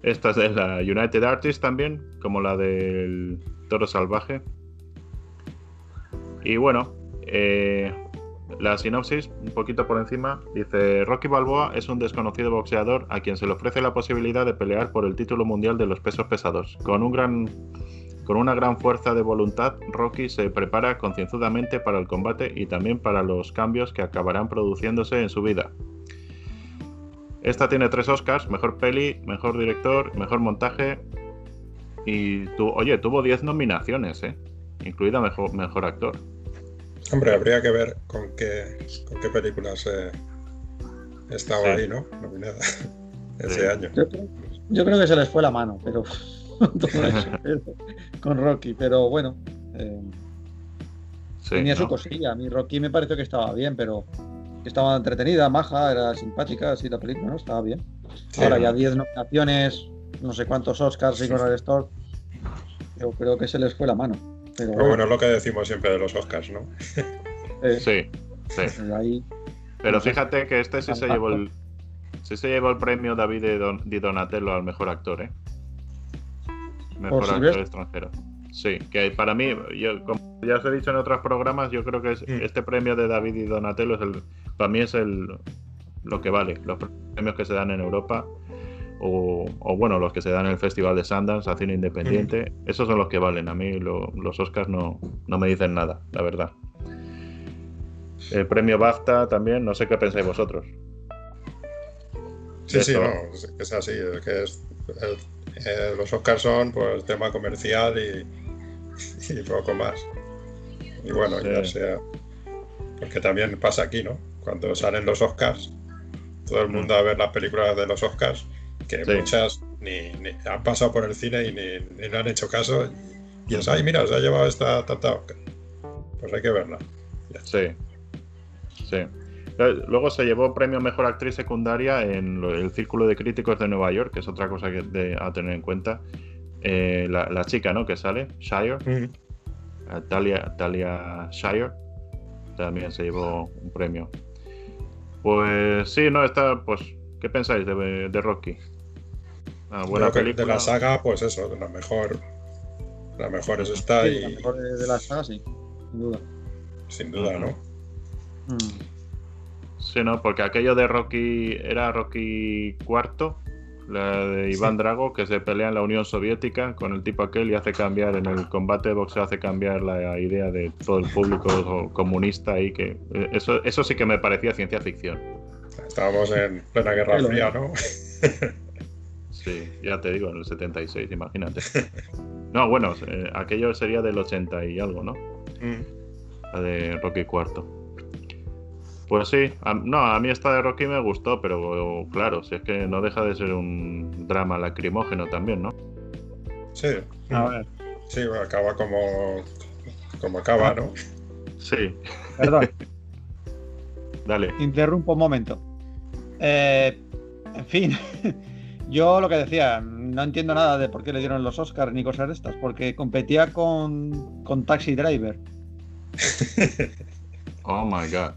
Esta es de la United Artists también, como la del Toro Salvaje. Y bueno, eh, la sinopsis, un poquito por encima, dice, Rocky Balboa es un desconocido boxeador a quien se le ofrece la posibilidad de pelear por el título mundial de los pesos pesados. Con, un gran, con una gran fuerza de voluntad, Rocky se prepara concienzudamente para el combate y también para los cambios que acabarán produciéndose en su vida. Esta tiene tres Oscars, mejor peli, mejor director, mejor montaje Y tu, oye, tuvo 10 nominaciones, ¿eh? Incluida mejor, mejor actor. Hombre, habría que ver con qué, con qué películas eh, estaba Sí. ahí, ¿no? Nominada ese Sí. año. Yo, creo- yo creo que se les fue la mano, pero todo eso, pero- con Rocky, pero bueno, eh, Sí, tenía su cosilla. A mí Rocky me pareció que estaba bien, pero estaba entretenida, maja, era simpática, así la película, ¿no? Estaba bien. Sí, Ahora ya 10 nominaciones, no sé cuántos Oscars y con el Store. Yo creo que se les fue la mano. Pero Pero bueno, bueno, es lo que decimos siempre de los Oscars, ¿no? eh, Sí, sí. ahí Pero fíjate que este sí se llevó el, sí se llevó el premio David de, Don- Di Donatello al mejor actor, ¿eh? Mejor actor Silvestre? extranjero. Sí, que para mí, yo, como ya os he dicho en otros programas, yo creo que es- Mm. este premio de David y Donatello es el, para mí es el lo que vale. Los premios que se dan en Europa o, o, bueno, los que se dan en el Festival de Sundance a cine independiente, esos son los que valen. A mí lo- los Oscars no, no me dicen nada, la verdad. El premio BAFTA también, no sé qué pensáis vosotros. Sí, sí, no, es, así, es que es, el- eh, los Oscars son pues tema comercial y, y poco más. Y bueno, Sí. ya sea, porque también pasa aquí, ¿no? Cuando salen los Oscars, todo el mundo a ver las películas de los Oscars, que. Sí. muchas ni, ni han pasado por el cine y ni, ni le han hecho caso. Y es, ay, mira, se ha llevado esta tanta Oscar. Pues hay que verla. Sí. Sí. Eh, Luego se llevó premio Mejor Actriz Secundaria en el Círculo de Críticos de Nueva York, que es otra cosa que de- a tener en cuenta. Eh, la, la chica, ¿no? Que sale, Shire, eh, Talia, Talia Shire, también se llevó un premio. Pues sí, no, está, pues, ¿qué pensáis de, de Rocky? Una buena Creo que película. De la saga, pues eso, la mejor. La mejor es esta sí, y la mejor de, de la saga, sí, sin duda. sin duda, ¿no? Mm. Sí, ¿no? Porque aquello de Rocky era Rocky IV, la de Iván Sí. Drago, que se pelea en la Unión Soviética con el tipo aquel y hace cambiar en el combate de boxeo, hace cambiar la idea de todo el público comunista ahí, que eh, eso, eso sí que me parecía ciencia ficción. Estábamos en plena Guerra Fría, ¿no? Sí, ya te digo, en el 76, imagínate. No, bueno, eh, aquello sería del 80 y algo, ¿no? La de Rocky IV. Pues sí, a- no, a mí esta de Rocky me gustó, pero claro, si es que no deja de ser un drama lacrimógeno también, ¿no? Sí. A ver, Sí, bueno, acaba como, como acaba, ¿no? Sí, perdón, dale. interrumpo un momento. Eh, en fin, yo lo que decía, no entiendo nada de por qué le dieron los Oscars ni cosas de estas, porque competía con, con Taxi Driver. Oh my god.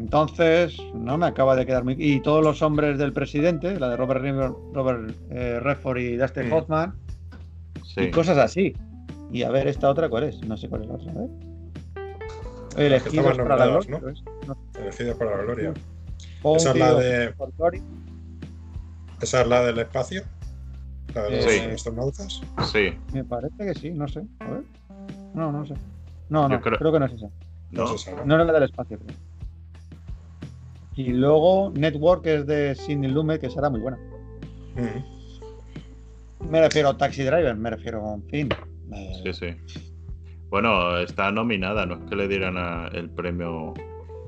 Entonces, no me acaba de quedar muy. Y todos los hombres del presidente, la de Robert, River- Robert eh, Redford y Dustin. Hoffman, Sí. y cosas así. Y a ver, esta otra, ¿cuál es? No sé cuál es la otra. A ver. Elegidos para la gloria, ¿no? No, Elegido para la gloria. Esa es la de-. ¿Esa es la del espacio? ¿La de los Sí. astronautas? Sí, Me parece que sí, no sé. A ver. No, no sé. No, no, creo- creo... que no es esa. No, ¿no? es esa, ¿no? No era la del espacio, creo. Y luego Network es de Sidney Lumet, que será muy buena. Mm. Me refiero a Taxi Driver, me refiero, en fin. eh, Sí, sí. Bueno, está nominada, no es que le dieran a- el premio.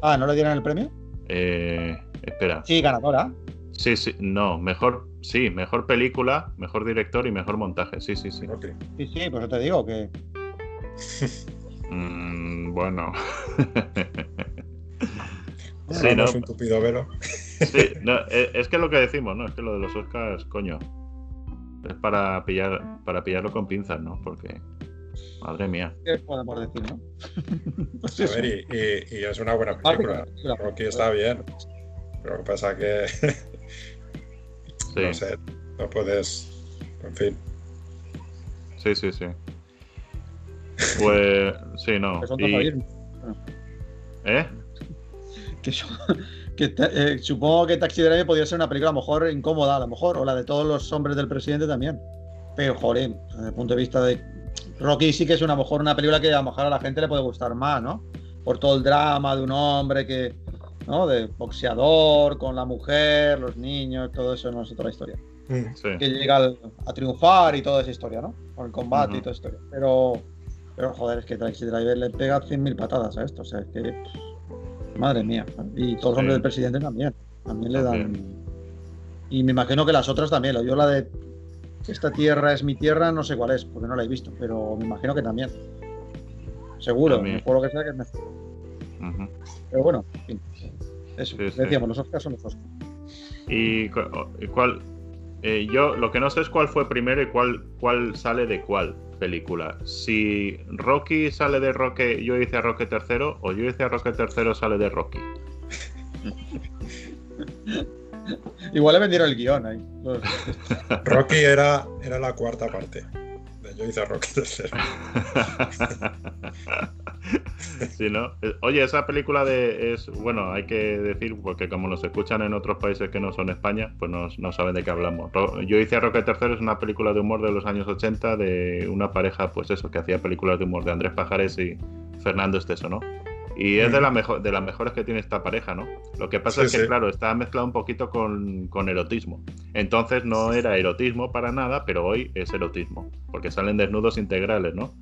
Ah, ¿no le dieron el premio? eh, espera. Sí, ganadora. Sí, sí, no, mejor, sí, mejor película, mejor director y mejor montaje. Sí, sí, sí. Sí, sí, pues yo te digo que. Mm, bueno. Sí, ¿no? un tupido velo. Sí, no, es, es que lo que decimos, ¿no? Es que lo de los Oscars, coño. Es para pillar, para pillarlo con pinzas, ¿no? Porque. Madre mía. ¿Qué podemos decir, no? Pues A ver, y, y- y es una buena Ah, película. Rocky está bien. Pero lo que pasa que, Sí, no sé, no puedes. En fin. sí, sí, sí. Pues, sí, no. Dos Y-. ¿Eh? Que, ta- eh, supongo que Taxi Driver podría ser una película a lo mejor incómoda, a lo mejor, o la de todos los hombres del presidente también. Pero, joder, desde el punto de vista de Rocky sí que es una, a lo mejor una película que a lo mejor a la gente le puede gustar más, ¿no? Por todo el drama de un hombre que, ¿no? De boxeador, con la mujer, los niños, todo eso no es otra historia. Mm. Sí. que llega al- a triunfar y toda esa historia, ¿no? Con el combate y toda esa historia. Pero, pero joder, es que Taxi Driver le pega 100.000 patadas a esto, o sea, es que. Madre mía. Y todos los Sí. hombres del presidente también. También le dan. Y me imagino que las otras también. Yo la de Esta tierra es mi tierra, no sé cuál es, porque no la he visto, pero me imagino que también. Seguro, También. mejor lo que sea que es mejor. Pero bueno, en fin. Eso, Sí, decíamos, los Oscars son los Oscars. ¿Y cu- y cuál? eh, yo lo que no sé es cuál fue primero y cuál, cuál sale de cuál película. Si Rocky sale de Roque, yo hice a Roque tercero, o yo hice a Roque tercero sale de Rocky. Igual le vendieron el guion ahí. Rocky era, era la cuarta parte. Yo hice a Rocky tercero. Sí, ¿no? Oye, esa película de es, bueno, hay que decir, porque como nos escuchan en otros países que no son España, pues no, no saben de qué hablamos. Yo hice a Roque III es una película de humor de los años 80 de una pareja, pues eso, que hacía películas de humor de Andrés Pajares y Fernando Esteso, ¿no? Y es de, la mejor, de las mejores que tiene esta pareja, ¿no? Lo que pasa Sí, es que, sí. claro, está mezclado un poquito con, con erotismo. Entonces no era erotismo para nada, pero hoy es erotismo, porque salen desnudos integrales, ¿no?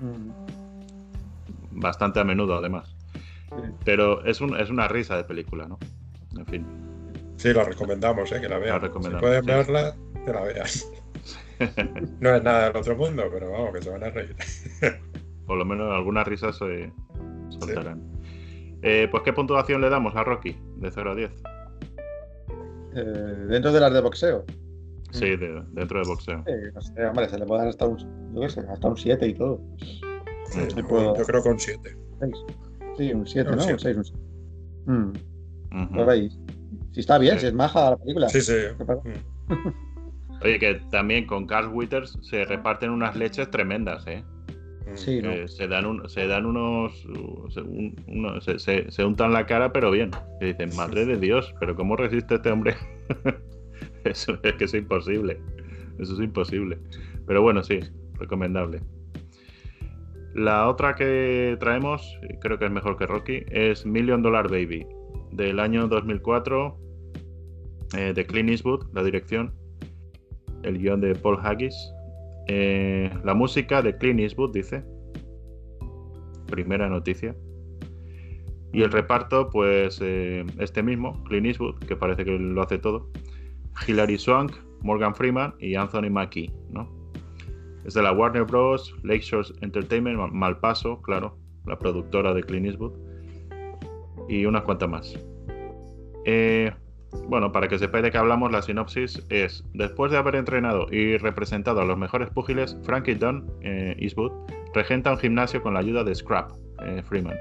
Mm, Bastante a menudo, además. Pero es, un, es una risa de película, ¿no? En fin. Sí, la recomendamos, ¿eh? que la recomendamos, si pueden sí. verla, que la vean. no es nada del otro mundo, pero vamos, que se van a reír. Por lo menos algunas risas se soltarán. Eh, pues, ¿qué puntuación le damos a Rocky? De 0 a 10. Eh, dentro de las de boxeo. Sí, de- dentro de boxeo. Eh, no sé, hombre, se le puede dar hasta un, yo qué sé, hasta un 7 y todo. Sí, puedo- Yo creo con siete. Seis. Sí, un 7, Un ¿no? Un siete. 6, un 6. Mm, Ujú. por ahí. Si está bien, Sí. si es maja la película. Sí, sí. Mm. Oye, que también con Carl Withers se reparten unas leches tremendas, ¿eh? Mm. Sí, ¿no? Que se dan, un- se dan unos. Se, un- uno- se- se- se untan la cara, pero bien. Y dicen, madre de Dios, pero ¿cómo resiste este hombre? Eso es que es imposible. Eso es imposible. Pero bueno, sí, recomendable. La otra que traemos, creo que es mejor que Rocky, es Million Dollar Baby, del año 2004, eh, de Clint Eastwood, la dirección, el guion de Paul Haggis, eh, la música de Clint Eastwood, dice. Primera noticia. Y el reparto, pues eh, este mismo, Clint Eastwood, que parece que lo hace todo. Hilary Swank, Morgan Freeman y Anthony Mackie, ¿no? Es de la Warner Bros., Lakeshore Entertainment, Ma- Malpaso, claro, la productora de Clint Eastwood. Y unas cuantas más. Eh, bueno, para que sepáis de qué hablamos, la sinopsis es: después de haber entrenado y representado a los mejores púgiles, Frankie Dunn, eh, Eastwood, regenta un gimnasio con la ayuda de Scrap, eh, Freeman.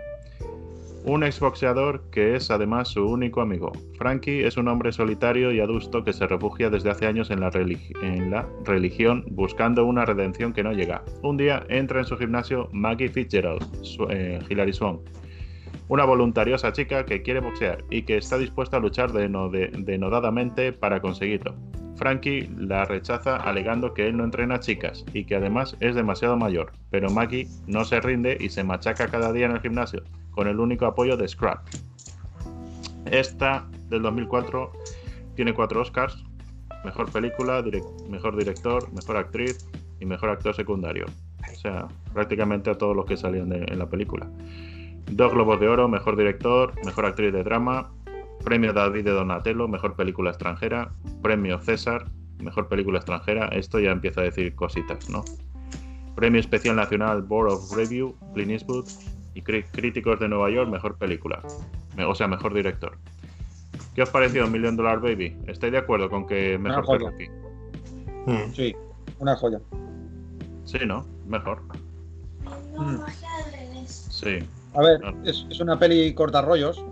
Un exboxeador que es además su único amigo. Frankie es un hombre solitario y adusto que se refugia desde hace años en la, religión buscando una redención que no llega. Un día entra en su gimnasio Maggie Fitzgerald, eh, Hilary Swank, una voluntariosa chica que quiere boxear y que está dispuesta a luchar deno- de- denodadamente para conseguirlo. Frankie la rechaza alegando que él no entrena chicas y que además es demasiado mayor, pero Maggie no se rinde y se machaca cada día en el gimnasio, con el único apoyo de Scrap. Esta, del 2004, tiene cuatro Oscars, mejor película, mejor director, mejor actriz y mejor actor secundario. O sea, prácticamente a todos los que salían en la película. Dos Globos de Oro, mejor director, mejor actriz de drama, premio David de Donatello, mejor película extranjera, premio César, mejor película extranjera. Esto ya empieza a decir cositas, ¿no? Premio Especial Nacional Board of Review, Clint Eastwood y Críticos de Nueva York, mejor película. Me- O sea, mejor director. ¿Qué os pareció Million Dollar Baby? ¿Estáis de acuerdo con que mejor que joya. Rocky? Mm. Sí, una joya. Sí, ¿no? Mejor. Mm. Sí. A ver, es, es una peli corta rollos.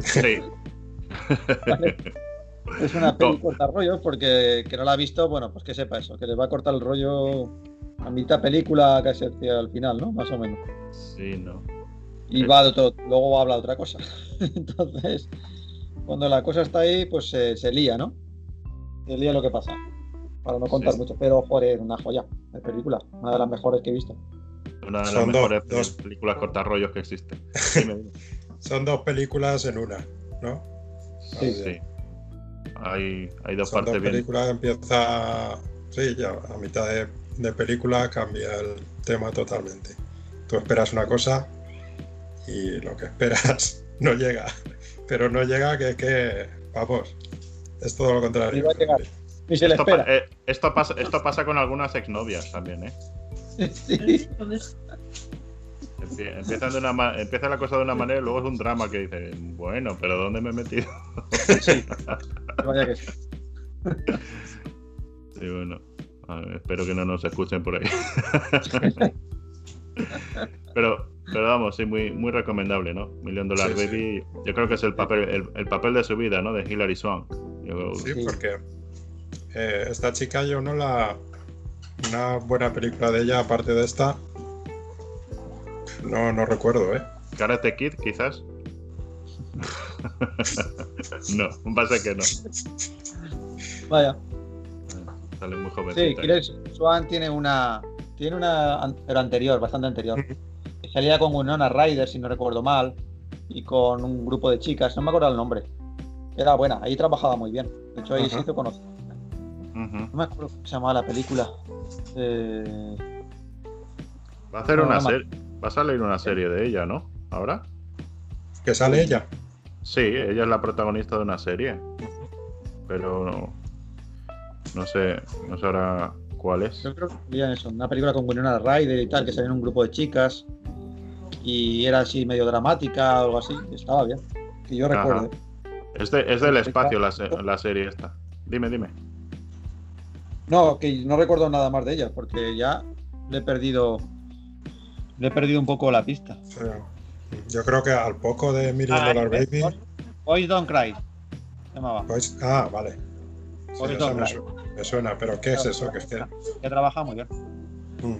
Sí. ¿vale? Es una peli No. corta rollos porque que no la ha visto, bueno, pues que sepa eso, que le va a cortar el rollo a mitad película casi hacia el final, ¿no? Más o menos. Sí, no. Y va de todo, luego habla de otra cosa. Entonces, cuando la cosa está ahí, pues se, se lía, ¿no? Se lía lo que pasa. Para no contar Sí. mucho, pero joder, una joya de película, una de las mejores que he visto. Una de las Son dos- mejores dos. películas cortarrollos que dime. Son dos películas en una, ¿no? Sí. Sí. Hay, hay dos Son dos partes bien. películas, empieza. Sí, ya a mitad de, de película cambia el tema totalmente. Tú esperas una cosa y lo que esperas no llega. Pero no llega que es que, vamos, es todo lo contrario. Iba a llegar. Ni se le Esto, pa- espera. eh, esto pasa, esto pasa con algunas exnovias también, ¿eh? Sí. Empie- Empiezan de una empieza la cosa de una manera y luego es un drama que dice, bueno, pero ¿dónde me he metido? Sí. Vaya que sí. Sí, bueno, ver, espero que no nos escuchen por ahí. pero, pero vamos, sí, muy, muy recomendable, ¿no? Million Dollar Sí, sí. Baby, yo creo que es el papel, el, el papel de su vida, ¿no? De Hilary Swank. Yo- Sí, Sí. porque eh, esta chica yo no la... Una buena película de ella, aparte de esta, no, no recuerdo, ¿eh? Karate Kid, quizás. no, va a ser que no. Vaya. Sale muy Sí, jovencita. Killer Swan tiene una. Tiene una. Pero anterior, bastante anterior. Salía con Winona Ryder, si no recuerdo mal. Y con un grupo de chicas, no me acuerdo el nombre. Era buena, ahí trabajaba muy bien. De hecho, ahí Ajá. se hizo conocido. No me acuerdo cómo se llamaba la película. Eh, Va a hacer No, una serie. Va a salir una serie de ella, ¿no? ¿Ahora? Que sale ella. Sí, ella es la protagonista de una serie. Pero no, no sé, no sé ahora cuál es. Yo creo que eso, una película con Winona Ryder y tal, que salía en un grupo de chicas. Y era así medio dramática o algo así. Estaba bien. Que yo Ajá. recuerde. Es, de- es del espacio la, la serie esta. Dime, dime. No, que no recuerdo nada más de ella, porque ya le he perdido. Le he perdido un poco la pista. Yo creo que al poco de Million Ah, Dollar Baby. Boys Don't Cry. Llamaba. ah, vale. Sí, Boys esa Don't me, Cry. su- me suena, pero ¿qué es eso? Que es que. Que trabaja muy bien. Mm.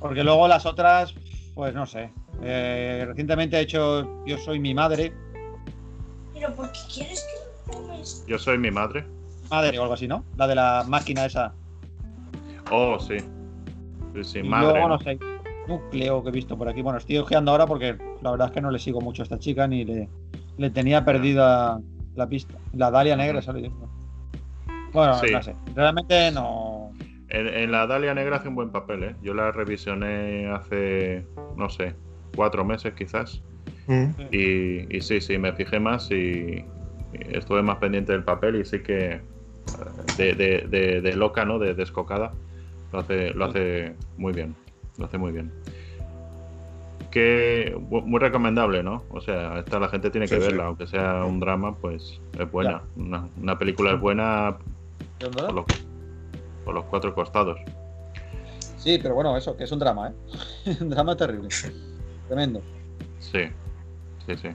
Porque luego las otras, pues no sé. Eh, recientemente he hecho Yo soy mi madre. Pero ¿por qué quieres que lo tomes? Yo soy mi madre. Madre o algo así, ¿no? La de la máquina esa. Oh, sí. Sí, sí, y madre. luego, ¿no? sé, núcleo que he visto por aquí. Bueno, estoy ojeando ahora porque la verdad es que no le sigo mucho a esta chica ni le, le tenía perdida la pista. La Dalia Negra sale. Bueno, Sí. no sé. Realmente no. En, en la Dalia Negra hace un buen papel, ¿eh? Yo la revisioné hace, no sé, cuatro meses quizás. Mm. Y, y sí, sí, me fijé más y, y estuve más pendiente del papel y sí que de, de- de- de loca, ¿no? De descocada, lo hace, lo hace muy bien. Lo hace muy bien. Que muy recomendable, ¿no? O sea, esta la gente tiene que Sí, sí. verla, aunque sea un drama, pues es buena. Una, una película es buena por los, por los cuatro costados. Sí, pero bueno, eso, que es un drama, ¿eh? un drama terrible. Tremendo. Sí, sí, sí.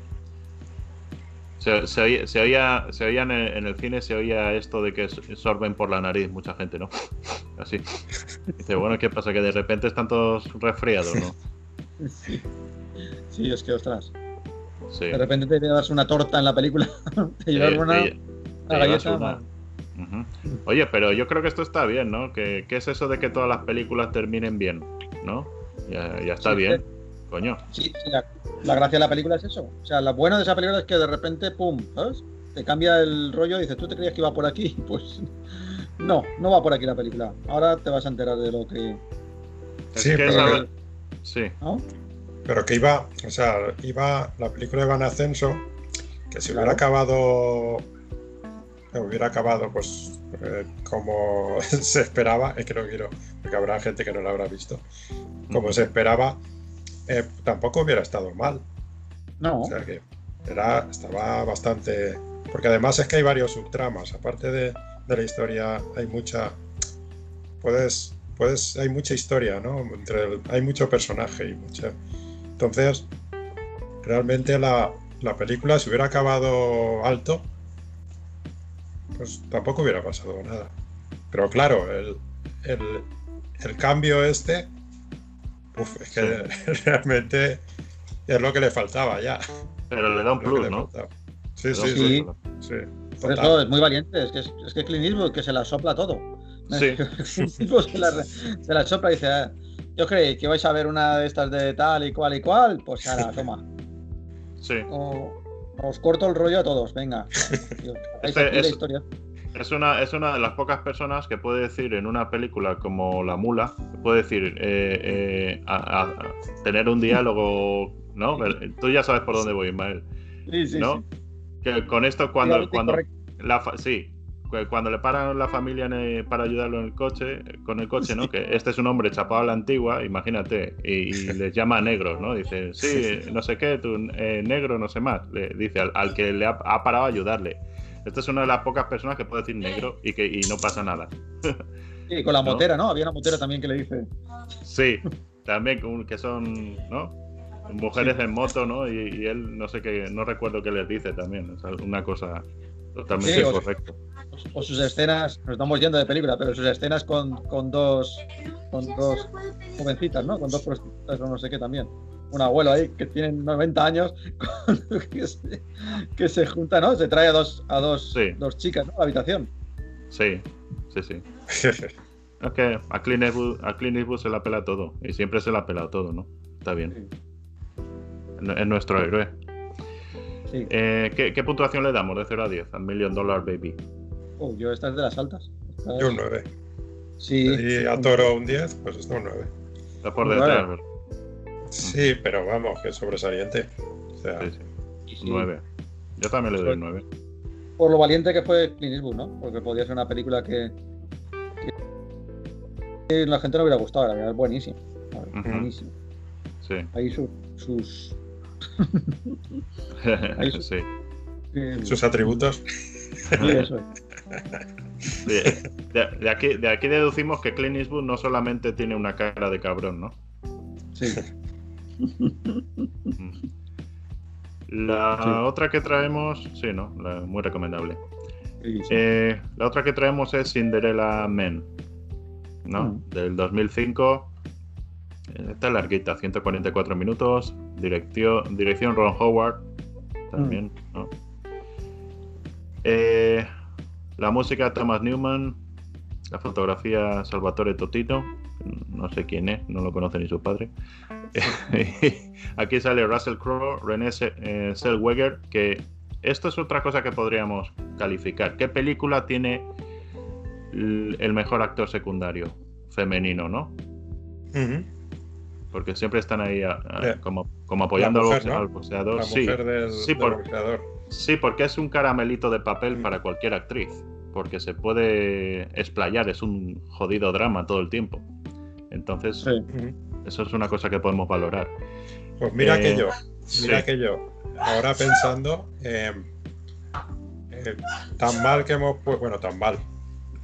Se, se oía, se oía, se oía en, el, en el cine, se oía esto de que sorben por la nariz mucha gente, ¿no? Así. Dice, bueno, ¿qué pasa? Que de repente están todos resfriados, ¿no? Sí. Sí, es que ostras. Sí. De repente te llevas una torta en la película. te llevas Eh, una, te- una te galleta. Oye, pero yo creo que esto está bien, ¿no? ¿Qué, qué es eso de que todas las películas terminen bien? ¿No? Ya, ya está Sí, bien. Coño. Sí, la, la gracia de la película es eso. O sea, lo bueno de esa película es que de repente, pum, ¿sabes? Te cambia el rollo y dices, ¿tú te creías que iba por aquí? Pues no, no va por aquí la película. Ahora te vas a enterar de lo que. Es Sí, que pero- esa- Sí. ¿No? Pero que iba, o sea, iba, la película iba en ascenso, que si hubiera Claro. acabado, que hubiera acabado, pues, eh, como se esperaba, es que no quiero, porque habrá gente que no la habrá visto, como se esperaba, eh, tampoco hubiera estado mal. No. O sea que era, estaba bastante. Porque además es que hay varios subtramas. Aparte de, de la historia, hay mucha. Puedes. Puedes. Hay mucha historia, ¿no? Entre el- hay mucho personaje y mucha. Entonces, realmente la, la película, si hubiera acabado alto, pues tampoco hubiera pasado nada. Pero claro, el, el, el cambio este. Uf, es que realmente es lo que le faltaba ya. Pero le da un plus, le ¿no? Sí, sí, sí. Sí. sí. Por Total. eso es muy valiente. Es que, es, es que Clint Eastwood que se la sopla todo. Sí. Se, la, se la sopla y dice, "Ah, yo creí que vais a ver una de estas de tal y cual y cual, pues ahora, toma. Sí. O, Os corto el rollo a todos, venga. Y os hagáis Este aquí la es- historia. Es una, es una de las pocas personas que puede decir en una película como La Mula, puede decir, eh, eh, a- a- a tener un diálogo, ¿no? Tú ya sabes por dónde voy, Ismael. Sí, sí, ¿no? sí. Que con esto, cuando, cuando la fa- sí, cu- cuando le paran la familia el- para ayudarlo en el coche, con el coche, ¿no? Que este es un hombre chapado a la antigua, imagínate, y, y les llama negros, ¿no? Dice, sí, no sé qué, tú, eh, negro, no sé más. Le dice al, al que le ha, ha parado a ayudarle. Esta es una de las pocas personas que puede decir negro y que y no pasa nada. Sí, con la motera, ¿no? Había una motera también que le dice. Sí, también con- que son, ¿no? Mujeres en moto, ¿no? Y, y él, no sé qué, no recuerdo qué les dice también. Es una cosa totalmente Sí, o-. O sus escenas, nos estamos yendo de película, pero sus escenas con, con dos con dos jovencitas, ¿no? Con dos prostitutas o no sé qué también. Un abuelo ahí que tiene 90 años con- que, se, que se junta, ¿no? Se trae a dos, a dos, Sí. dos chicas, ¿no? A la habitación. Sí, sí, sí. Es que a Clint, Eastwood, a Clint Eastwood se la pela todo. Y siempre se la ha pelado todo, ¿no? Está bien. Es es nuestro héroe. Sí. Eh, ¿qué, qué puntuación le damos de 0 a 10 al Million Dollar Baby? Oh, yo esta es de las altas. Yo un 9. Sí. Y a Toro un 10, pues está un 9. Está por detrás, ¿verdad? Sí, pero vamos, que es sobresaliente. O sea, Sí, sí. Sí. 9. Yo también le doy 9. Por lo valiente que fue Clint Eastwood, ¿no? Porque podía ser una película que, que la gente no hubiera gustado, la verdad es buenísimo. Buenísimo. Sí. Ahí su- sus. Ahí su- sí. eh, sus atributos. sí, eso es. De, de aquí, de aquí deducimos que Clint Eastwood no solamente tiene una cara de cabrón, ¿no? Sí. Mm. La Sí. otra que traemos, sí, ¿no? La- muy recomendable. sí, sí. Eh, la otra que traemos es Cinderella Men, ¿no? Mm. Del 2005. Eh, Está larguita, 144 minutos. Dirección, dirección Ron Howard, también, ¿no? Eh, la música Thomas Newman. La fotografía Salvatore Totino. No sé quién es, no lo conoce ni su padre. Aquí sale Russell Crowe, René eh, Zellweger, que esto es otra cosa que podríamos calificar. ¿Qué película tiene el mejor actor secundario femenino, no? Porque siempre están ahí a- a- Eh, como, como apoyando al mujer, boxe- ¿no? al boxeador. La sí, mujer del, sí, del por- boxeador. sí, porque es un caramelito de papel Mm. para cualquier actriz. Porque se puede explayar, es un jodido drama todo el tiempo. Entonces, Sí. Eso es una cosa que podemos valorar. Pues mira Eh, que yo, mira sí. que yo, ahora pensando, eh, eh, tan mal que hemos, pues bueno, tan mal,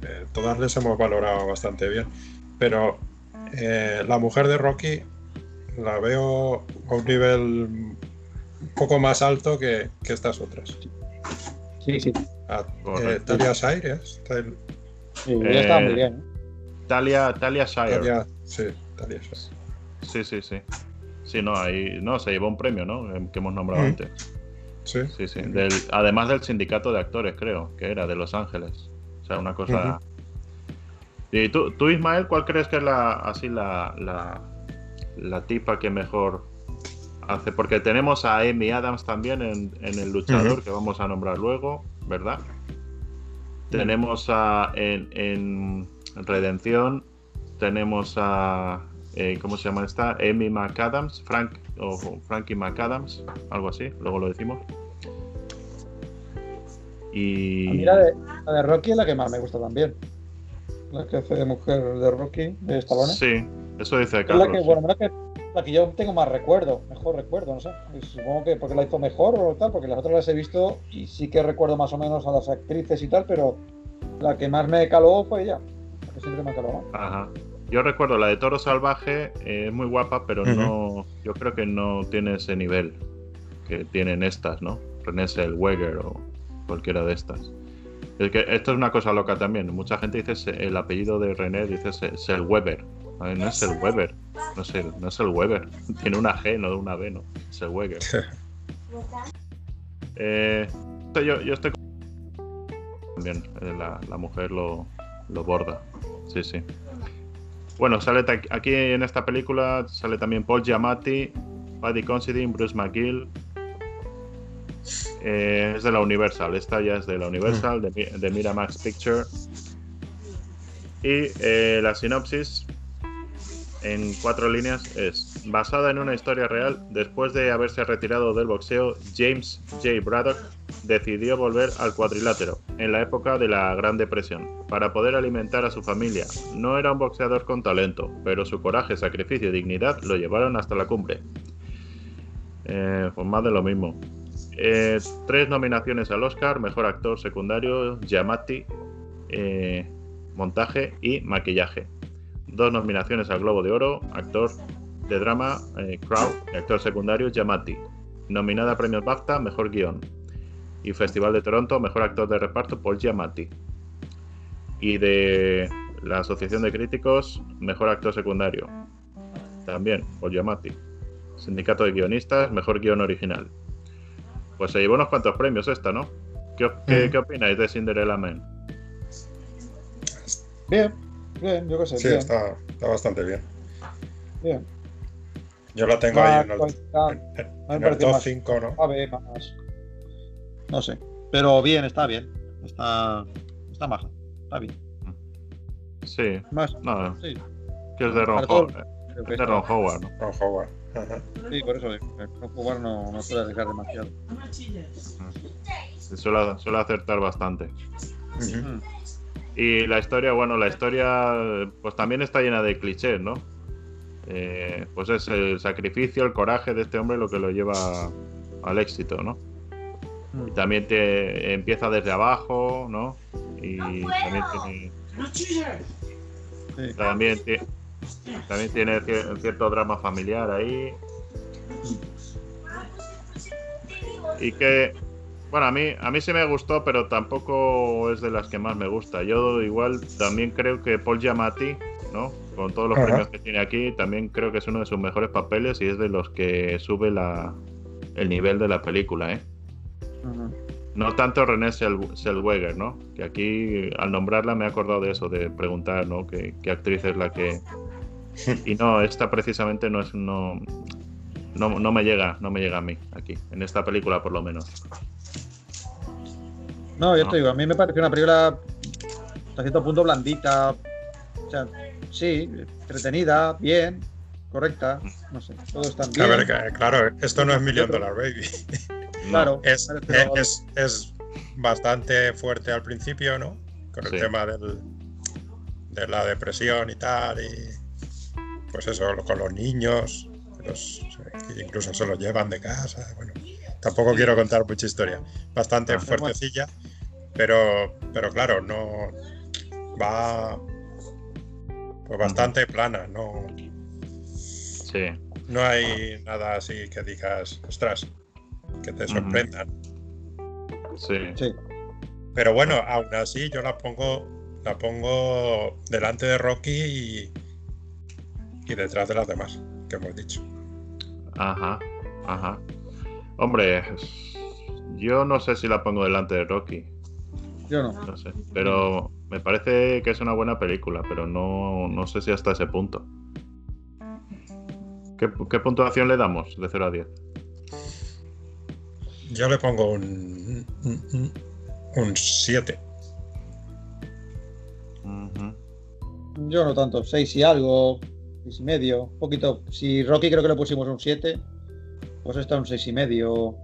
eh, todas les hemos valorado bastante bien, pero eh, la mujer de Rocky la veo a un nivel un poco más alto que, que estas otras. Sí, sí. Ah, eh. Talia Shires, Tal- Sí, ella estaba Eh, muy bien. ¿eh? Talia, Talia Shire. Talia- sí, Talia. Sí, sí, sí. Sí, no, ahí no, se llevó un premio, ¿no? Eh, Que hemos nombrado Mm. antes. Sí, Sí, sí. Del- además del sindicato de actores, creo, que era de Los Ángeles. O sea, una cosa. Y tú, tú, Ismael, ¿cuál crees que es la así la, la, la tipa que mejor hace? Porque tenemos a Amy Adams también en, en El Luchador, que vamos a nombrar luego, ¿verdad? Tenemos a en, en Redención, tenemos a eh, ¿cómo se llama esta? Amy McAdams, Frank o Frankie McAdams, algo así, luego lo decimos. A Y mí la de, la de Rocky es la que más me gusta también. La que hace de mujer de Rocky, de Stallone. sí, eso dice es Carlos. la que, bueno, la que, la que yo tengo más recuerdo, mejor recuerdo, no sé. Y Supongo que porque la hizo mejor o tal, porque las otras las he visto y sí que recuerdo más o menos a las actrices y tal, pero la que más me caló fue ella. La que siempre me caló más. Ajá. Yo recuerdo la de Toro Salvaje, eh, es muy guapa, pero no, yo creo que no tiene ese nivel que tienen estas, ¿no? René Zellweger o cualquiera de estas. Es que esto es una cosa loca también. Mucha gente dice el apellido de René, dice Se- Zellweger. A ver, no es Zellweger, no es, el, no es Zellweger. Tiene una G, no una B, ¿no? Zellweger. Eh, yo, yo estoy también eh, la, la mujer lo, lo borda sí sí bueno sale aquí en esta película sale también Paul Giamatti Paddy Considine Bruce McGill Eh, es de la Universal. Esta ya es de la Universal, de, Mi- de Miramax Picture. Y eh, la sinopsis, en cuatro líneas, es basada en una historia real. Después de haberse retirado del boxeo, James J. Braddock decidió volver al cuadrilátero en la época de la Gran Depresión para poder alimentar a su familia. No era un boxeador con talento, pero su coraje, sacrificio y dignidad lo llevaron hasta la cumbre. Eh, pues más de lo mismo. Eh, tres nominaciones al Oscar, mejor actor secundario, Giamatti, eh, montaje y maquillaje. Dos nominaciones al Globo de Oro, actor de drama, eh, Crow, y actor secundario, Giamatti. Nominada a premios BAFTA, mejor guion. Y Festival de Toronto, mejor actor de reparto, Paul Giamatti. Y de la Asociación de Críticos, mejor actor secundario. También, Paul Giamatti. Sindicato de Guionistas, mejor guion original. Pues se llevó unos cuantos premios esta, ¿no? ¿Qué, opináis de Cinderella Man? Bien, bien, yo qué sé. Sí, bien, está, está bastante bien. bien. Yo la tengo Más ahí en el, en- en me el parece top más 5, ¿no? suave, más. No sé. Pero bien, está bien. Está. Está maja. Está bien. Sí, Más. no, Sí, que es de Ron, Howard, es de Ron Howard, ¿no? Ron Howard. Ajá. Sí, por eso que No jugar no, no suele arriesgar demasiado. Se Suele, suele acertar bastante. Mm. Y la historia, bueno, la historia pues también está llena de clichés, ¿no? Eh, pues es el sacrificio, el coraje de este hombre lo que lo lleva al éxito, ¿no? Y también te empieza desde abajo, ¿no? Y también tiene, Sí. también, también tiene cier- cierto drama familiar ahí. Y que, bueno, a mí, a mí sí me gustó, pero tampoco es de las que más me gusta. Yo igual también creo que Paul Giamatti, ¿no? Con todos los Ajá. premios que tiene aquí, también creo que es uno de sus mejores papeles y es de los que sube la, el nivel de la película, ¿eh? No tanto René Zell- Zellweger, ¿no? Que aquí al nombrarla me he acordado de eso, de preguntar, ¿no? ¿Qué, qué actriz es la que... Y no, esta precisamente no es... No, no, no me llega, no me llega a mí aquí, en esta película por lo menos. No, yo No. te digo, a mí me pareció una película hasta cierto punto blandita. O sea, sí, entretenida, bien, correcta, no sé, todo está bien. A ver, que- claro, esto no es Million Dollar Baby. No. Claro, Es, es, es bastante fuerte al principio, ¿no? Con el Sí. tema del, de la depresión y tal, y pues eso, con los niños, los, que incluso se los llevan de casa. Bueno, tampoco quiero contar mucha historia. Bastante Ah. fuertecilla, pero, pero claro, no va pues bastante plana, no, Sí, no hay nada así que digas, ostras, que te sorprendan. sí. Sí, Pero bueno, aún así yo la pongo, la pongo delante de Rocky y, y detrás de las demás que hemos dicho. Ajá, ajá. Hombre, yo no sé si la pongo delante de Rocky, yo no. no sé. Pero me parece que es una buena película, pero no, no sé si hasta ese punto. ¿Qué, qué puntuación le damos de 0 a 10? Yo le pongo un un- un 7. Ujú. Yo no tanto, seis y algo, seis y medio, un poquito. Si Rocky creo que le pusimos un 7, pues esta un seis y medio.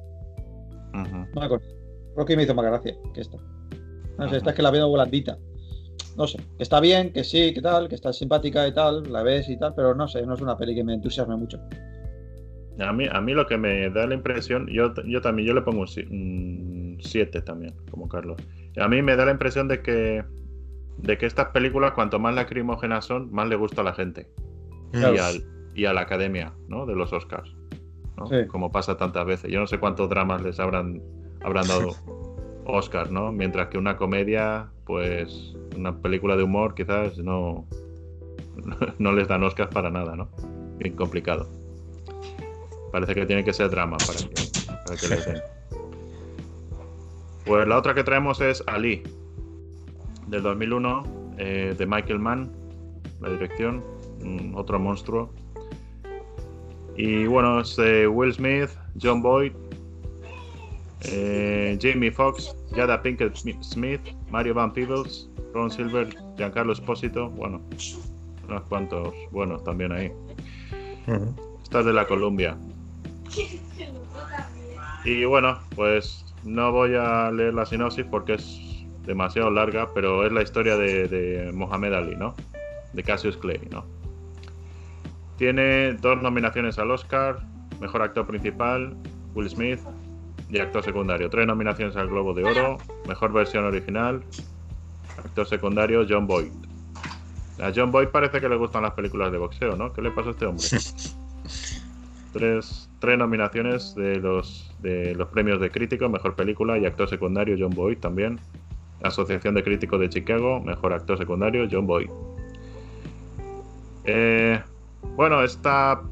Rocky me hizo más gracia que esta. No sé, esta es que la veo blandita. No sé, que está bien, que sí, que tal, que está simpática y tal, la ves y tal, pero no sé, no es una peli que me entusiasme mucho. A mí, a mí lo que me da la impresión, yo, yo también, yo le pongo un 7 también, como Carlos. A mí me da la impresión de que, de que estas películas, cuanto más lacrimógenas son, más le gusta a la gente. Claro. y, al- y a la academia ¿no? de los Oscars. ¿no? Sí. Como pasa tantas veces. Yo no sé cuántos dramas les habrán, habrán dado Oscar, ¿no? Mientras que una comedia, pues una película de humor quizás no, no les dan Oscars para nada, ¿no? Bien complicado. Parece que tiene que ser drama para que, para que les den. Pues la otra que traemos es Ali, del 2001, eh, de Michael Mann, la dirección, otro monstruo. Y bueno, es eh, Will Smith, John Boyd eh, Jamie Foxx, Jada Pinkett Smith, Mario Van Peebles, Ron Silver, Giancarlo Espósito, bueno, unos cuantos buenos también ahí. Esta es de la Columbia. Y bueno, pues no voy a leer la sinopsis porque es demasiado larga, pero es la historia de, de Mohamed Ali, ¿no? De Cassius Clay, ¿no? Tiene dos nominaciones al Oscar, Mejor Actor Principal, Will Smith, y Actor Secundario. Tres nominaciones al Globo de Oro, Mejor Versión Original, Actor Secundario, John Boyd. A John Boyd parece que le gustan las películas de boxeo, ¿no? ¿Qué le pasa a este hombre? tres, tres nominaciones de los, de los premios de crítico, mejor película y actor secundario John Boyd también. Asociación de Críticos de Chicago, mejor actor secundario John Boyd. Eh, bueno, esta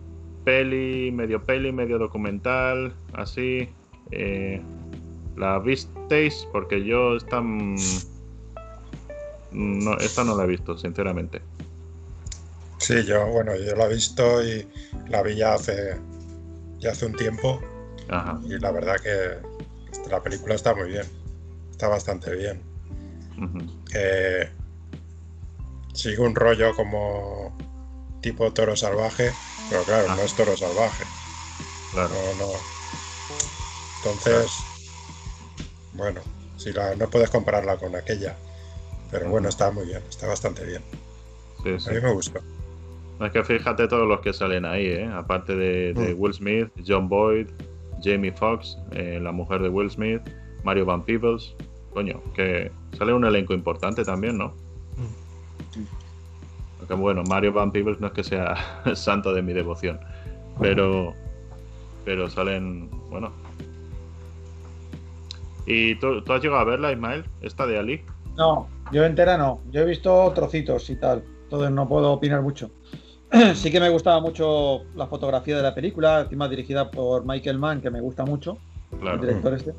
peli, medio peli, medio documental, así. eh, ¿La visteis? Porque yo esta. mm, No, esta no la he visto, sinceramente. Sí, yo, bueno, yo la he visto y la vi ya hace, ya hace un tiempo Ajá. y la verdad que la película está muy bien, está bastante bien. Eh, sigue un rollo como tipo toro salvaje, pero claro, Ah. no es toro salvaje. Claro. No, no. Entonces, bueno, si la, no puedes compararla con aquella. Pero bueno, está muy bien, está bastante bien. Sí, sí. A mí me gustó. Es que fíjate todos los que salen ahí, ¿eh? Aparte de, de Mm. Will Smith, John Boyd, Jamie Foxx, eh, la mujer de Will Smith, Mario Van Peebles. Coño, que sale un elenco importante también, ¿no? Bueno, Mario Van Peebles no es que sea santo de mi devoción, pero pero salen, bueno. ¿Y tú, tú has llegado a verla, Ismael? ¿Esta de Ali? No, yo entera no. Yo he visto trocitos y tal. Entonces no puedo opinar mucho. Sí que me gustaba mucho la fotografía de la película, encima dirigida por Michael Mann, que me gusta mucho, el Claro. director este.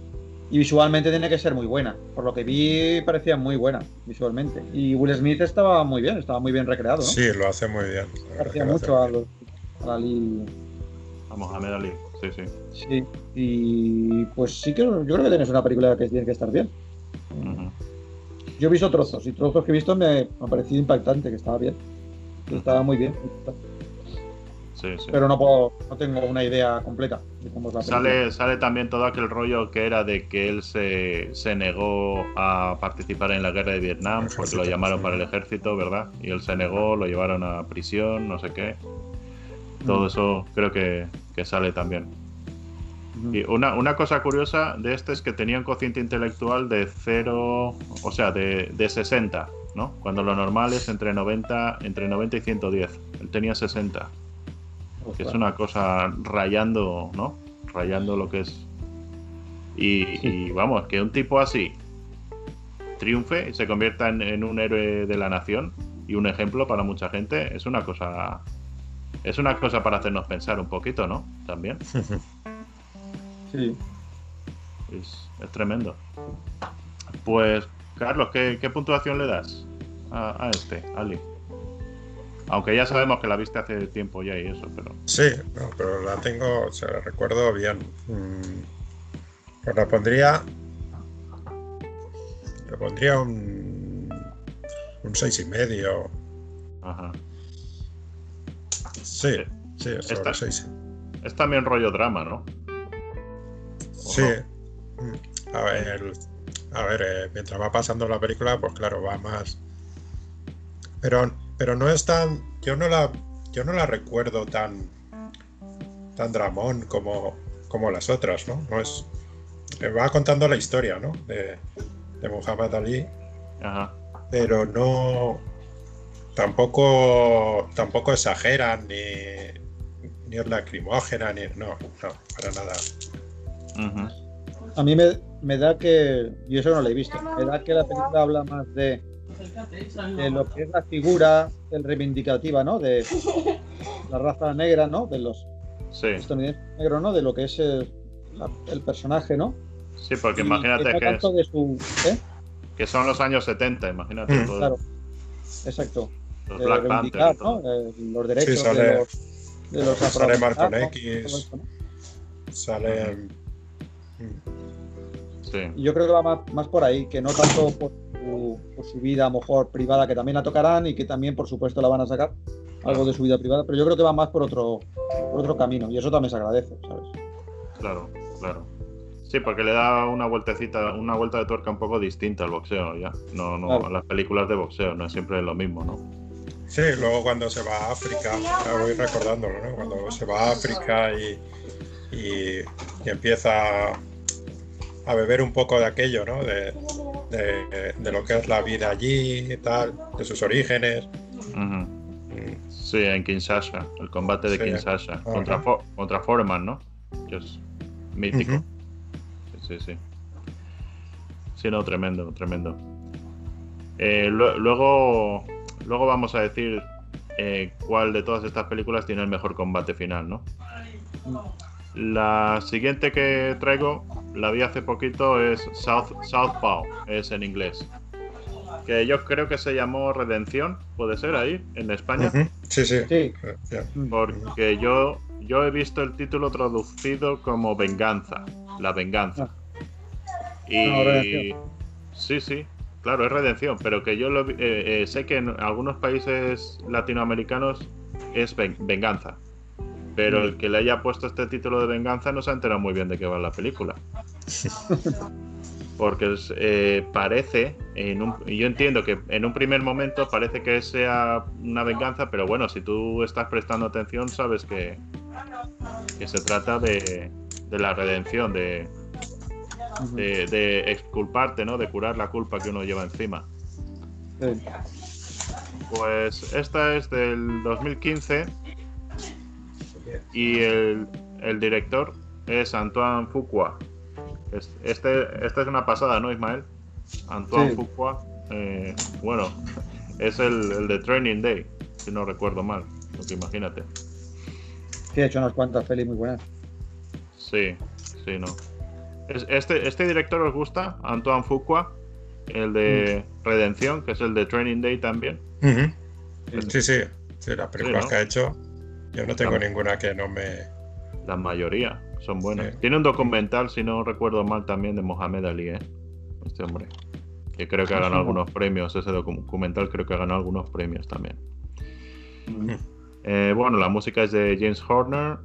Y visualmente tiene que ser muy buena. Por lo que vi, parecía muy buena visualmente. Y Will Smith estaba muy bien, estaba muy bien recreado, ¿no? Sí, lo hace muy bien. Parecía mucho a, los- a Lee. A Mohamed Ali, sí, sí. Sí. Y pues sí que yo creo que tienes una película que tiene que estar bien. Yo he visto trozos y trozos que he visto me, me ha parecido impactante, que estaba bien. Que estaba muy bien. Sí, sí. Pero no puedo, no tengo una idea completa de cómo es la película. Sale, sale también todo aquel rollo que era de que él se, se negó a participar en la guerra de Vietnam porque lo llamaron para el ejército, ¿verdad? Y él se negó, lo llevaron a prisión, no sé qué. Todo Mm. eso creo que, que sale también. Y una, una cosa curiosa de este es que tenía un cociente intelectual de 0, o sea, de, de 60, ¿no? Cuando lo normal es entre 90, entre 90 y 110. Él tenía 60 que es una cosa rayando, ¿no? Rayando lo que es. Y, Sí. y vamos, que un tipo así triunfe y se convierta en, en un héroe de la nación y un ejemplo para mucha gente, es una cosa. Es una cosa para hacernos pensar un poquito, ¿no? También. Sí. Es, es tremendo. Pues, Carlos, ¿qué, qué puntuación le das a, a este, Ali? Aunque ya sabemos que la viste hace tiempo ya y eso, pero. Sí, no, pero la tengo, o sea, la recuerdo bien. Pues la pondría. Le pondría un. Un seis y medio. Ajá. Sí, sí, Esta- sobre seis. Es también rollo drama, ¿no? Sí. Mm, A ver, a ver, eh, mientras va pasando la película, pues claro, va más. Pero, pero no es tan. Yo no la. Yo no la recuerdo tan. tan dramón como. como las otras, ¿no? No es. eh, Va contando la historia, ¿no? De, de Muhammad Ali. Ajá. Pero no. Tampoco. tampoco exageran ni. ni es lacrimógena, ni. No, no, para nada. Ujú. A mí me, me da que, y eso no lo he visto, me da que la película habla más de, de lo que es la figura del reivindicativa, ¿no? De la raza negra, ¿no? De los Sí, estadounidenses negros, ¿no? De lo que es el, la- el personaje, ¿no? sí, porque Y imagínate que, es- tanto de su, ¿eh? que son los años 70, imagínate. Mm. todo- Claro, exacto. los De. Eh, los derechos sale- de los, de los sale afroamericanos, X. Sale. mm, Sí. Y yo creo que va más, más por ahí, que no tanto por su, por su vida, a lo mejor privada, que también la tocarán y que también, por supuesto, la van a sacar, algo de su vida privada, pero yo creo que va más por otro, por otro camino y eso también se agradece, ¿sabes? Claro, claro. Sí, porque le da una vueltecita, una vuelta de tuerca un poco distinta al boxeo, ya. No, no, Claro. las películas de boxeo, no es siempre lo mismo, ¿no? Sí, luego cuando se va a África, ahora voy recordándolo, ¿no? Cuando se va a África y, y- y empieza a beber un poco de aquello, ¿no? De, de- de lo que es la vida allí y tal, de sus orígenes. Mm, Sí, en Kinshasa, el combate de Sí. Kinshasa. Contra, Fo- contra Foreman, ¿no? Que es mítico. Ujú. Sí, sí, sí. Sí, no, tremendo, tremendo. Eh, lu- luego, luego vamos a decir eh, cuál de todas estas películas tiene el mejor combate final, ¿no? La siguiente que traigo, la vi hace poquito, es South, Southpaw, es en inglés. Que yo creo que se llamó Redención, puede ser ahí, en España. Sí, sí. Sí. Porque yo, yo he visto el título traducido como Venganza, la venganza. Y No, redención. sí, sí, claro, es redención, pero que yo lo vi- eh, eh, sé que en algunos países latinoamericanos es ven- venganza. Pero el que le haya puesto este título de venganza no se ha enterado muy bien de qué va la película. Porque eh, parece, en un- yo entiendo que en un primer momento parece que sea una venganza, pero bueno, si tú estás prestando atención, sabes que, que se trata de, de la redención, de, de, de exculparte, ¿no? De curar la culpa que uno lleva encima. Pues esta es del 2015 y el, el director es Antoine Fuqua. Es- Este, esta es una pasada, ¿no, Ismael? Antoine Sí. Fuqua, eh, bueno, es el, el de Training Day, si no recuerdo mal. Porque imagínate. Sí, he hecho unas cuantas pelis muy buenas. Sí, sí, no. Es- Este, este director os gusta, Antoine Fuqua, el de Redención, que es el de Training Day también. Sí, sí. Sí, las películas ¿no? que ha hecho, yo no tengo ninguna que no me. La mayoría son buenas. Sí. Tiene un documental, si no recuerdo mal, también de Mohamed Ali, ¿eh? Este hombre. Que creo que ha ganado algunos premios. Ese documental creo que ha ganado algunos premios también. Eh, bueno, la música es de James Horner.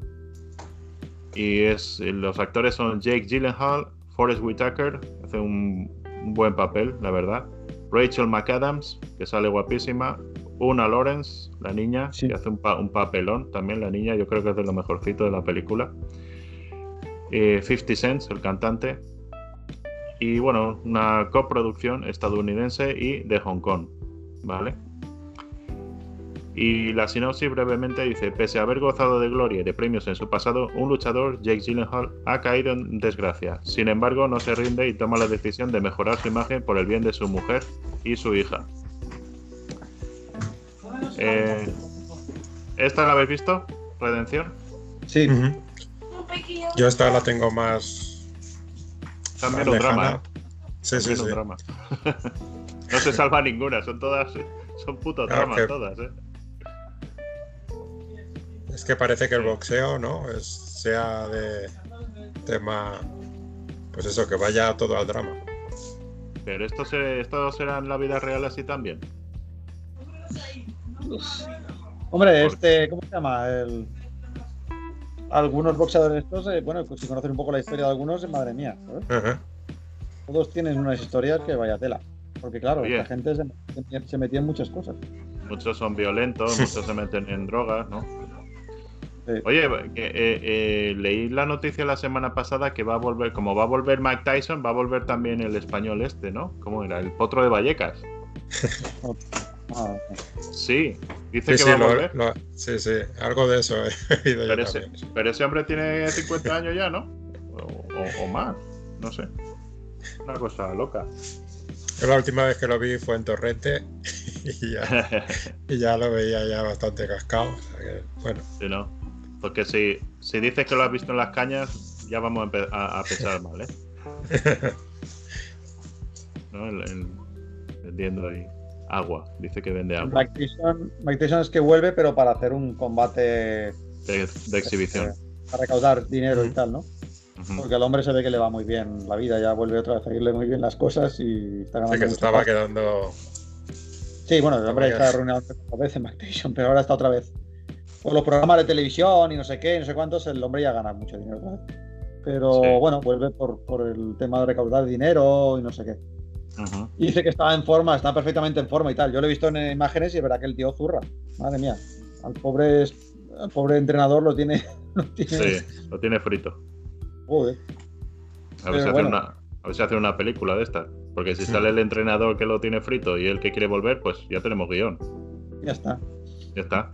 Y es, los actores son Jake Gyllenhaal, Forrest Whitaker, hace un, un buen papel, la verdad. Rachel McAdams, que sale guapísima. Una Lawrence, la niña, Sí. que hace un, pa- un papelón también, la niña, yo creo que es de lo mejorcito de la película. Eh, 50 Cent, el cantante. Y bueno, una coproducción estadounidense y de Hong Kong, ¿vale? Y la sinopsis brevemente dice, pese a haber gozado de gloria y de premios en su pasado, un luchador, Jake Gyllenhaal, ha caído en desgracia. Sin embargo, no se rinde y toma la decisión de mejorar su imagen por el bien de su mujer y su hija. Eh, ¿Esta la habéis visto? ¿Redención? Sí. Yo esta la tengo más. También más un drama. ¿eh? Sí, sí, un sí. drama. no se salva ninguna, son todas, son puto Claro dramas que- todas, ¿eh? Es que parece que el boxeo, ¿no? Es, sea de tema. Pues eso, que vaya todo al drama. Pero esto, se, esto será en la vida real así también. Hombre, Por- este, ¿cómo se llama? El... Algunos boxeadores estos, eh, bueno, pues si conoces un poco la historia de algunos, eh, madre mía, ¿sabes? Ajá. Todos tienen unas historias que vaya tela. Porque claro, Oye. la gente se metía, se metía en muchas cosas. Muchos son violentos, muchos se meten en drogas, ¿no? Sí. Oye, que, eh, eh, leí la noticia la semana pasada que va a volver, como va a volver Mike Tyson, va a volver también el español este, ¿no? ¿Cómo era? El potro de Vallecas. Ah, Sí, dice Sí, que sí, va a volver. lo- sí, sí, algo de eso Pero ese, también. pero ese hombre tiene 50 años ya, ¿no? O, o- o más, no sé. Una cosa loca. Yo la última vez que lo vi fue en Torrente y ya, y ya lo veía ya bastante cascado. o sea que, bueno, Sí, ¿no? Porque si, si dices que lo has visto en las cañas, ya vamos a, a- a pensar mal, ¿eh? ¿No? El- ahí agua. Dice que vende agua Mike Tyson, Mike Tyson es que vuelve, pero para hacer un combate de, de exhibición. para recaudar dinero y tal, ¿no? Porque al hombre se ve que le va muy bien la vida, ya vuelve otra vez a irle muy bien las cosas y está ganando Sí, que se estaba pasta. quedando. Sí, bueno, el hombre está arruinado otra vez en Activision, pero ahora está otra vez. Por los programas de televisión y no sé qué, no sé cuántos, el hombre ya gana mucho dinero vez. Pero Sí. bueno, vuelve por, por el tema de recaudar dinero y no sé qué. Y dice que está en forma, está perfectamente en forma y tal. Yo lo he visto en imágenes y es verdad que el tío zurra. Madre mía. Al pobre, al pobre entrenador lo tiene. Lo tiene Sí, lo tiene frito. Joder. A ver, si bueno. una, a ver si hace una película de esta. Porque si Sí. sale el entrenador que lo tiene frito y el que quiere volver, pues ya tenemos guion. Ya está. Ya está.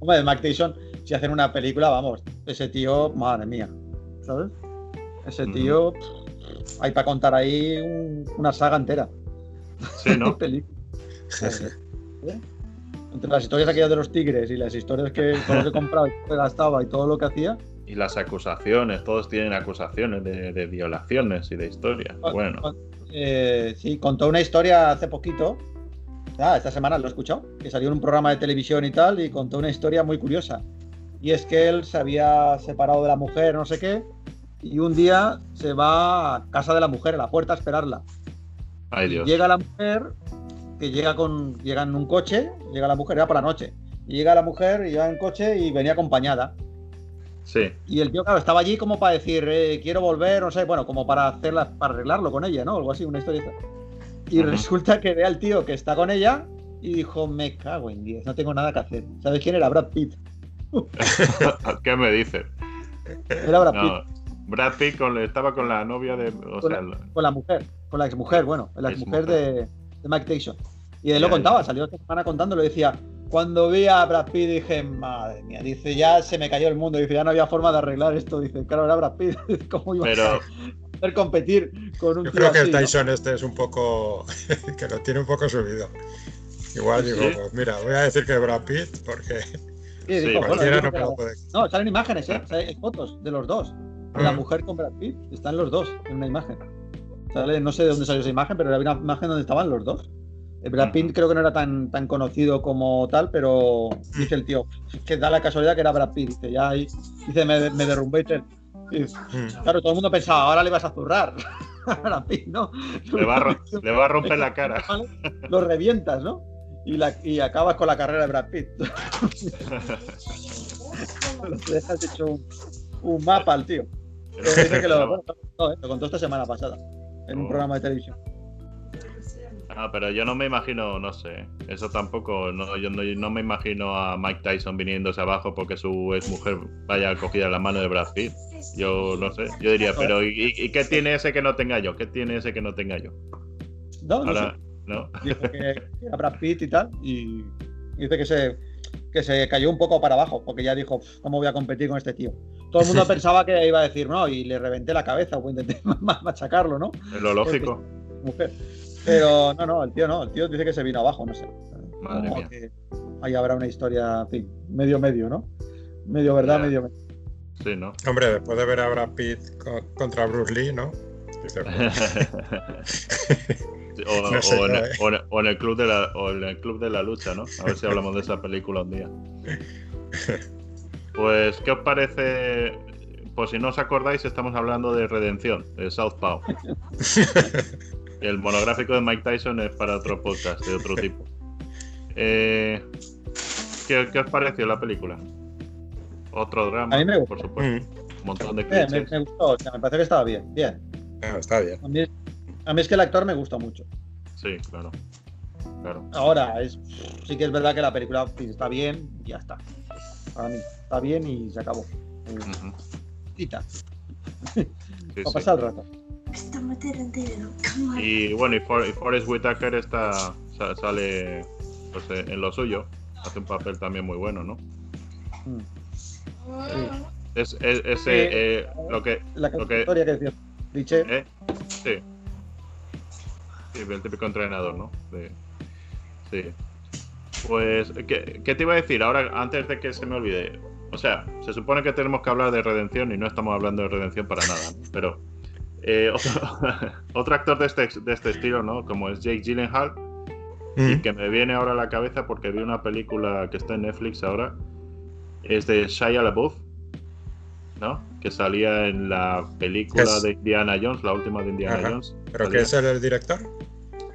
Hombre, de Mac Tyson, si hacen una película, vamos, ese tío, madre mía. ¿Sabes? Ese tío. Hay para contar ahí un- una saga entera. Sí, ¿no? ¿Eh? Entre las historias aquellas de los tigres y las historias que todo lo que compraba y todo lo que gastaba y todo lo que hacía. Y las acusaciones, todos tienen acusaciones de, de violaciones y de historia. Ah, Bueno, Eh, sí, contó una historia hace poquito. Ah, esta semana lo he escuchado. Que salió en un programa de televisión y tal. Y contó una historia muy curiosa. Y es que él se había separado de la mujer, no sé qué. Y un día se va a casa de la mujer, a la puerta a esperarla. ay Dios. llega la mujer, que llega con llega en un coche, llega la mujer, era por la noche. Y llega la mujer y llega en coche y venía acompañada. Sí, Y el tío, claro, estaba allí como para decir, eh, quiero volver, no sé, bueno, como para hacerla, para arreglarlo con ella, ¿no? Algo así, una historia. esta. Y Ujú. resulta que ve al tío que está con ella y dijo, me cago en 10, no tengo nada que hacer. ¿Sabes quién era? Brad Pitt. ¿qué me dices? Era Brad Pitt, Brad Pitt con- estaba con la novia de. O Con sea, la- con la mujer, con la exmujer, bueno, la exmujer de, de Mike Tyson. Y él lo contaba, ya. salió esta semana contándolo y decía, cuando vi a Brad Pitt dije, madre mía, dice, ya se me cayó el mundo, dice, ya no había forma de arreglar esto, dice, claro, era Brad Pitt, ¿cómo iba pero a poder competir con un Yo tío creo que así, el no? Tyson este es un poco. que lo tiene un poco subido. Igual digo, ¿Sí? pues mira, voy a decir que Brad Pitt, porque Sí, Sí, dijo, bueno, cualquiera no me lo puede. No, salen imágenes, ¿eh? Salen fotos de los dos. La Mm. mujer con Brad Pitt. Están los dos en una imagen. Sale, no sé de dónde salió esa imagen, pero había una imagen donde estaban los dos. Eh, Brad Pitt creo que no era tan, tan conocido como tal, pero dice el tío, que da la casualidad que era Brad Pitt. Dice, ya ahí, dice, me, me derrumbé. y Mm. claro, todo el mundo pensaba, ahora le vas a zurrar. a Brad Pitt, ¿no? le va, a, le va a romper la cara. Lo revientas, ¿no? Y, la, y acabas con la carrera de Brad Pitt. Le dejas hecho un, un mapa al tío. Pero dice que lo, bueno, no, eh, lo contó esta semana pasada en un Oh. programa de televisión. Ah, pero yo no me imagino, no sé, eso tampoco, no, yo no, no me imagino a Mike Tyson viniéndose abajo porque su ex mujer vaya cogida la mano de Brad Pitt. Yo no sé, yo diría, pero ¿y, qué tiene ese que no tenga yo? ¿Qué tiene ese que no tenga yo? No, no Ahora, sé. que que era Brad Pitt y tal. Y dice que se, que se cayó un poco para abajo porque ya dijo, "Pf, ¿cómo voy a competir con este tío? Todo el mundo pensaba que iba a decir, no, y le reventé la cabeza o intenté ma- machacarlo, ¿no? Es lo lógico. Mujer. Pero no, no, el tío no, el tío dice que se vino abajo, no sé. Madre mía. que ahí habrá una historia, en fin, medio medio, ¿no? Medio verdad, medio medio. Sí, ¿no? Hombre, después de ver a Brad Pitt co- contra Bruce Lee, ¿no? O, No sé o en, yo, eh. o en- o en el club de la, o en el club de la lucha, ¿no? A ver si hablamos de esa película un día. Pues, ¿qué os parece? Pues si no os acordáis, estamos hablando de Redención, de Southpaw. El monográfico de Mike Tyson es para otro podcast, de otro tipo. Eh, ¿qué, qué os pareció la película? Otro drama, A mí me gustó. por supuesto. Mm. Un montón de Eh, me, clichés. me gustó, o sea, me parece que estaba bien, bien. Ah, está bien. A mí, a mí es que el actor me gusta mucho. Sí, claro. Claro. Ahora, es, sí que es verdad que la película está bien y ya está. Para mí, está bien y se acabó. Eh. Y tal, Sí, para sí. pasar el rato. Y bueno, y, For- y Forrest Whitaker está, sa- sale pues, eh, en lo suyo. Hace un papel también muy bueno, ¿no? Mm. Es, es- Sí. eh, lo que. La Lo que- historia que decía, ¿eh? Sí. Sí, el típico entrenador, ¿no? Sí. Pues, ¿qué, qué te iba a decir ahora, antes de que se me olvide? O sea, se supone que tenemos que hablar de redención y no estamos hablando de redención para nada, ¿no? Pero eh, otro, otro actor de este, de este estilo, ¿no? Como es Jake Gyllenhaal, y Mm. que me viene ahora a la cabeza porque vi una película que está en Netflix ahora, es de Shia LaBeouf, ¿no? que salía en la película Es- de Indiana Jones, la última de Indiana Ajá. Jones. ¿Pero Salía- que es el director?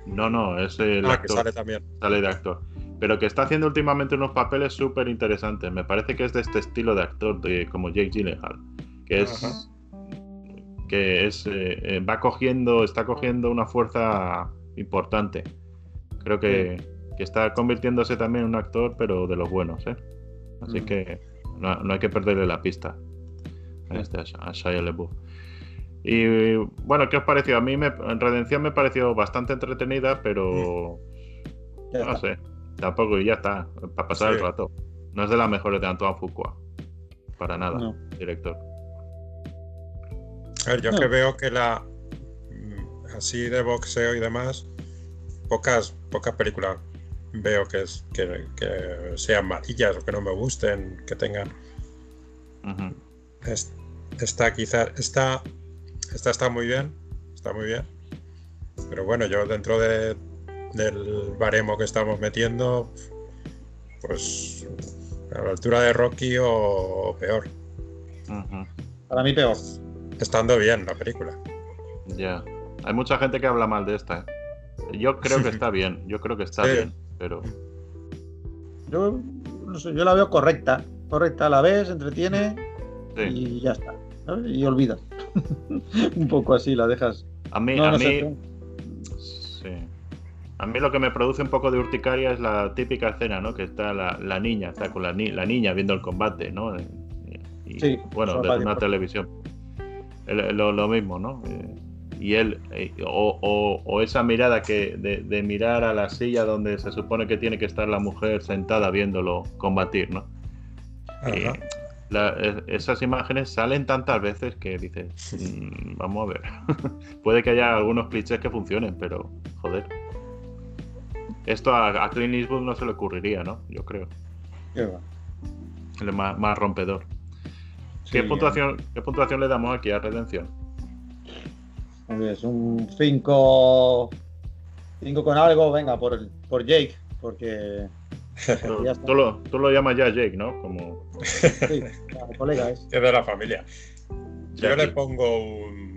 No, no, es el ah, que actor. sale también. sale de actor. Pero que está haciendo últimamente unos papeles súper interesantes. Me parece que es de este estilo de actor, de, como Jake Gyllenhaal. Que es. Ajá. Que es. eh, eh, va cogiendo. Está cogiendo una fuerza importante. Creo que, que está convirtiéndose también en un actor, pero de los buenos, ¿eh? Así Mm. que no, no hay que perderle la pista a, este, a Shia. Y bueno, ¿qué os pareció? A mí me, en Redención me pareció bastante entretenida, pero Ya no está. sé, tampoco y ya está, para pasar el rato. No es de las mejores de Antoine Fuqua, para nada, No. director. A ver, yo No. que veo que la. mm, Así de boxeo y demás, pocas, pocas películas veo que, es, que, que sean malillas o que no me gusten, que tengan. Ujú. es- Esta quizás. Esta, esta está muy bien. Está muy bien. Pero bueno, yo dentro de, del baremo que estamos metiendo, pues a la altura de Rocky o peor. Para mí peor. Estando bien la película. Ya. Hay mucha gente que habla mal de esta. ¿eh? Yo creo que está bien, yo creo que está Sí. bien, pero Yo, no sé, yo la veo correcta. Correcta, la ves, entretiene sí. y ya está. ¿sabes? Y olvidas. Un poco así la dejas. A mí, No, a no mí, sí. A mí lo que me produce un poco de urticaria es la típica escena, ¿no? Que está la, la niña, está con la, ni- la niña viendo el combate, ¿no? Y, y, Sí, bueno, desde una por- televisión. El- lo, lo mismo, ¿no? Eh, y él, eh, o, o- o esa mirada que de, de mirar a la silla donde se supone que tiene que estar la mujer sentada viéndolo combatir, ¿no? Ajá. La- es- esas imágenes salen tantas veces que dices, "Mm, vamos a ver. Puede que haya algunos clichés que funcionen, pero joder. Esto a, a Clint Eastwood no se le ocurriría, ¿no? Yo creo. Es más, más rompedor. Sí, ¿Qué, puntuación, ¿Qué puntuación le damos aquí a Redención? Es un 5 5 con algo, venga, por, el- por Jake, porque Tú, lo, tú lo llamas ya Jake, ¿no? Como sí, claro, colega es. Es de la familia. Yo Jackie. le pongo un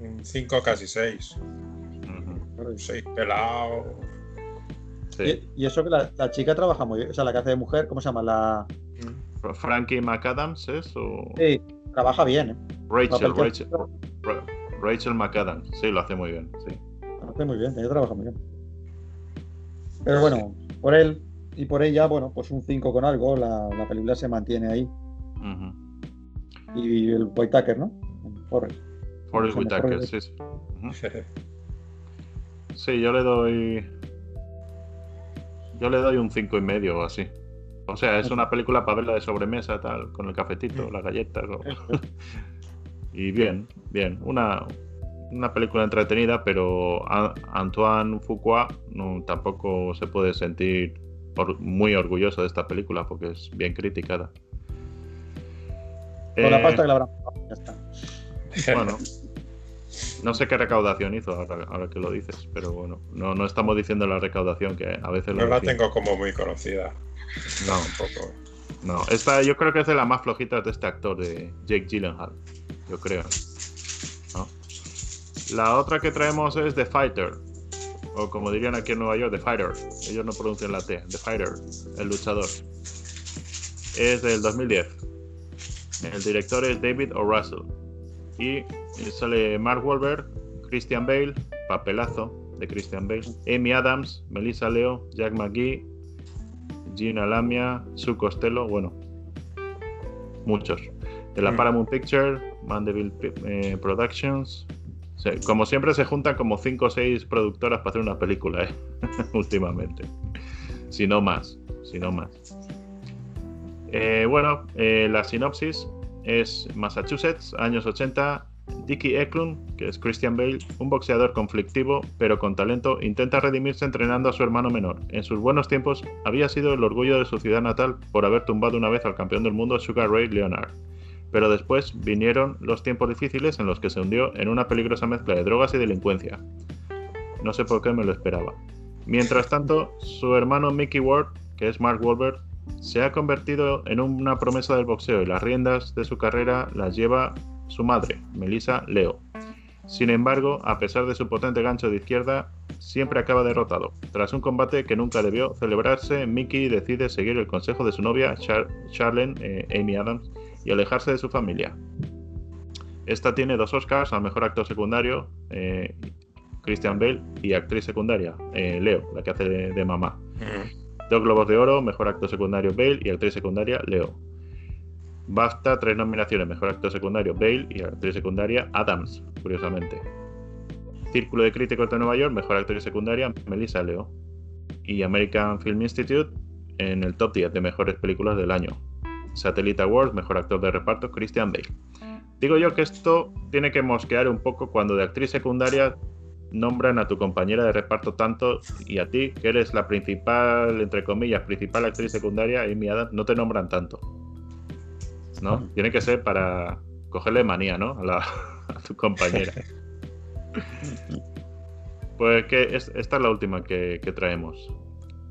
un 5 casi 6. Ujú, Un 6 pelado. sí. Y, y eso que la, la chica trabaja muy bien, o sea, la que hace de mujer, ¿cómo se llama? La Frankie McAdams es o sí, trabaja bien, ¿eh? Rachel, Rachel, Ra- Rachel McAdams. Sí, lo hace muy bien. Sí. Hace muy bien, ella trabaja muy bien. Pero bueno, por él y por ella, bueno, pues un 5 con algo, la, la película se mantiene ahí. Y el Whitaker, ¿no? Forrest. Forrest Whitaker, sí. sí. Ujú. Sí, yo le doy. Yo le doy un cinco y medio o así. O sea, es una película para verla de sobremesa, tal, con el cafetito, las galletas. o- Y bien, bien. Una, una película entretenida, pero A- Antoine Fuqua no, tampoco se puede sentir or- muy orgulloso de esta película porque es bien criticada. Con la Eh, pasta que la habrán ya está. bueno, no sé qué recaudación hizo ahora, ahora que lo dices, pero bueno, no, no estamos diciendo la recaudación que a veces lo No la tengo como muy conocida. No, Tampoco. no. Esta yo creo que es de las más flojitas de este actor, de Jake Gyllenhaal. Yo creo. La otra que traemos es The Fighter. O como dirían aquí en Nueva York, The Fighter. Ellos no pronuncian la T. The Fighter. El luchador. Es del 2010. El director es David O. Russell. Y sale Mark Wahlberg, Christian Bale, papelazo de Christian Bale, Amy Adams, Melissa Leo, Jack McGee, Gina Lamia, Sue Costello, bueno, muchos. De la Mm. Paramount Picture, Mandeville eh, Productions. Como siempre se juntan como 5 o 6 productoras para hacer una película, ¿eh? últimamente. Si no más, si no más. Eh, bueno, eh, la sinopsis es Massachusetts, años 80. Dickie Eklund, que es Christian Bale, un boxeador conflictivo pero con talento, intenta redimirse entrenando a su hermano menor. En sus buenos tiempos había sido el orgullo de su ciudad natal por haber tumbado una vez al campeón del mundo Sugar Ray Leonard. Pero después vinieron los tiempos difíciles en los que se hundió en una peligrosa mezcla de drogas y delincuencia. No sé por qué me lo esperaba. Mientras tanto, su hermano Mickey Ward, que es Mark Wahlberg, Se ha convertido en una promesa del boxeo y las riendas de su carrera las lleva su madre, Melissa Leo. Sin embargo, a pesar de su potente gancho de izquierda, siempre acaba derrotado. Tras un combate que nunca debió celebrarse, Mickey decide seguir el consejo de su novia, Char Charlene eh, Amy Adams, y alejarse de su familia. Esta tiene dos Oscars al mejor actor secundario, eh, Christian Bale, y actriz secundaria, eh, Leo, la que hace de, de mamá. Dos Globos de Oro, mejor actor secundario Bale y actriz secundaria Leo. BAFTA, tres nominaciones, mejor actor secundario Bale y actriz secundaria Adams, curiosamente. Círculo de Críticos de Nueva York, mejor actriz secundaria Melissa Leo. Y American Film Institute en el top 10 de mejores películas del año. Satellite Awards, mejor actor de reparto Christian Bale. Digo yo que esto tiene que mosquear un poco cuando de actriz secundaria nombran a tu compañera de reparto tanto y a ti, que eres la principal, entre comillas, principal actriz secundaria, Amy Adams, no te nombran tanto. ¿No? Tiene que ser para cogerle manía, ¿no? A, la, a tu compañera. Pues que es- esta es la última que, que traemos.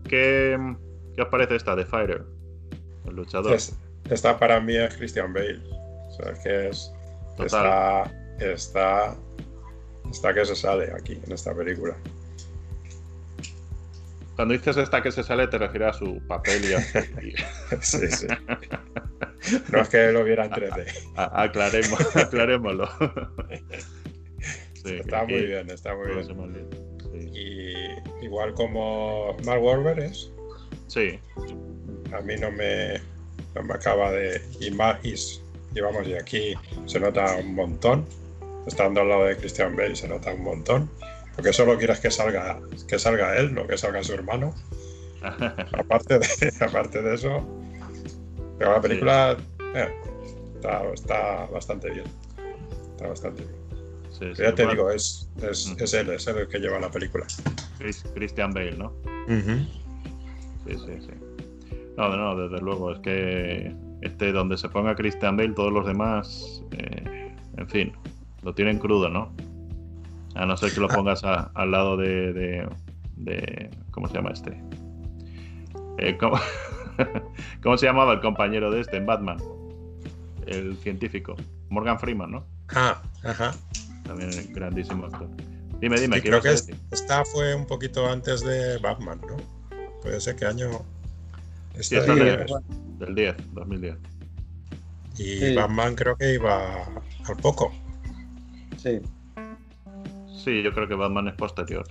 ¿Qué, qué os parece esta de Fighter? El luchador. Es- esta para mí es Christian Bale. O sea, que es. Está, está. Está que se sale aquí, en esta película. Cuando dices esta que se sale, te refieres a su papel y, a- y- Sí, sí. No es que lo viera en 3D. a- aclaremos, aclarémoslo. Sí, Está muy bien, está muy bien. Sí. Y igual como Mark Wahlberg es, Sí, a mí no me, me acaba de. Y más, y, y vamos, y aquí se nota un montón. Estando al lado de Christian Bale se nota un montón. Porque solo quieres que salga, que salga él, no que salga su hermano. Aparte de, aparte de eso. Pero la película eh, está, está bastante bien. Está bastante bien. sí, sí. Ya te Bueno, digo, es, es, Ujú. es él, es él el que lleva la película. Chris- Christian Bale, ¿no? Sí, sí, sí. No, no, desde luego, es que este donde se ponga Christian Bale, todos los demás, eh, en fin, lo tienen crudo, ¿no? A no ser que lo pongas a- al lado de, de, de- ¿Cómo se llama este? Eh, ¿cómo, cómo se llamaba el compañero de este en Batman? El científico. Morgan Freeman, ¿no? Ah, ajá. También el grandísimo actor. Dime, dime, ¿qué creo a que decir? esta fue un poquito antes de Batman, ¿no? Puede ser que año. Sí, esta esta es de- de- del 10, 2010. Y Sí. Batman creo que iba al poco. Sí. Sí, yo creo que Batman es posterior.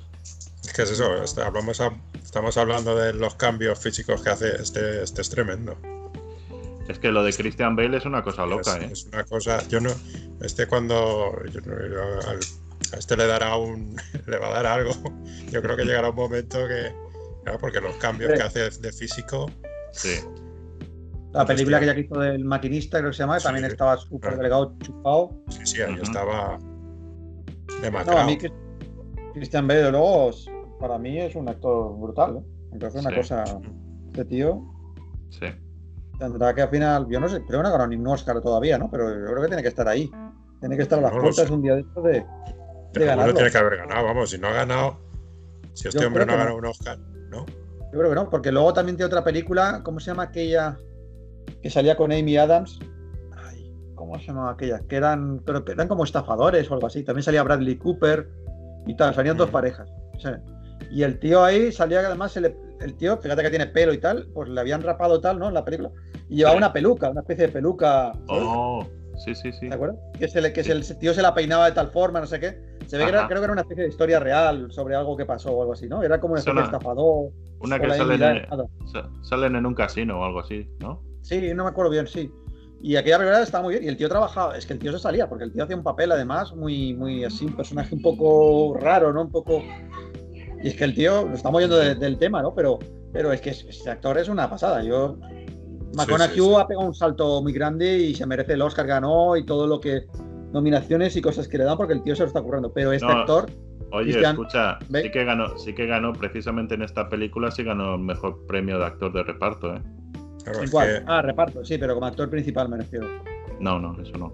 Es que es eso, hablamos a- estamos hablando de los cambios físicos que hace este, este es tremendo. Es que lo de Christian Bale es una cosa loca, es, ¿eh? es una cosa, yo no, este cuando yo no- yo al- a este le dará un, le va a dar algo. Yo creo que llegará un momento que, claro, porque los cambios Sí. que hace de físico, Sí, La película Hostia. que ya hizo del maquinista, creo que se llama, Sí, también sí. estaba súper Claro. delgado, chupado. sí, sí, ahí estaba No, demacrado. a mí Christian Bale, luego, para mí es un actor brutal. ¿eh? Me parece una Sí. cosa. Este tío sí. tendrá que al final, yo no sé, creo que no ha ganado ningún Oscar todavía, ¿no? Pero yo creo que tiene que estar ahí. Tiene que estar a las No puertas un día de estos de, de ganarlo. tiene que haber ganado, vamos, si no ha ganado, si este Yo hombre no ha ganado un Oscar, ¿no? Yo creo que no, porque luego también tiene otra película, ¿cómo se llama aquella que salía con Amy Adams? Ay, ¿cómo se llama aquella? Que eran, pero que eran como estafadores o algo así. También salía Bradley Cooper y tal, salían dos Mm. parejas. Y el tío ahí salía que además se le- el tío, fíjate que tiene pelo y tal, pues le habían rapado tal, ¿no? En la película. Y llevaba Sí. una peluca, una especie de peluca. Oh, sí, sí, sí. ¿Te acuerdas? Que, se le, que se el tío se la peinaba de tal forma, no sé qué. Se ve que era, creo que era una especie de historia real sobre algo que pasó o algo así, ¿no? Era como una especie de estafador. Una que salen en, salen en un casino o algo así, ¿no? Sí, no me acuerdo bien, sí. Y aquella película estaba muy bien. Y el tío trabajaba, es que el tío se salía, porque el tío hacía un papel además muy, muy así, un personaje un poco raro, ¿no? Un poco. Y es que el tío, lo estamos yendo de- del tema, ¿no? Pero, pero es que es- este actor es una pasada. Yo. McConaughey sí, sí. ha pegado un salto muy grande y se merece el Oscar, ganó y todo lo que. Nominaciones y cosas que le dan porque el tío se lo está currando. Pero este No, actor, Oye, escucha, ¿ve? sí que ganó, sí que ganó precisamente en esta película, sí ganó el mejor premio de actor de reparto, ¿eh? Claro, que- Ah, reparto, sí, pero como actor principal me refiero. No, no, eso no.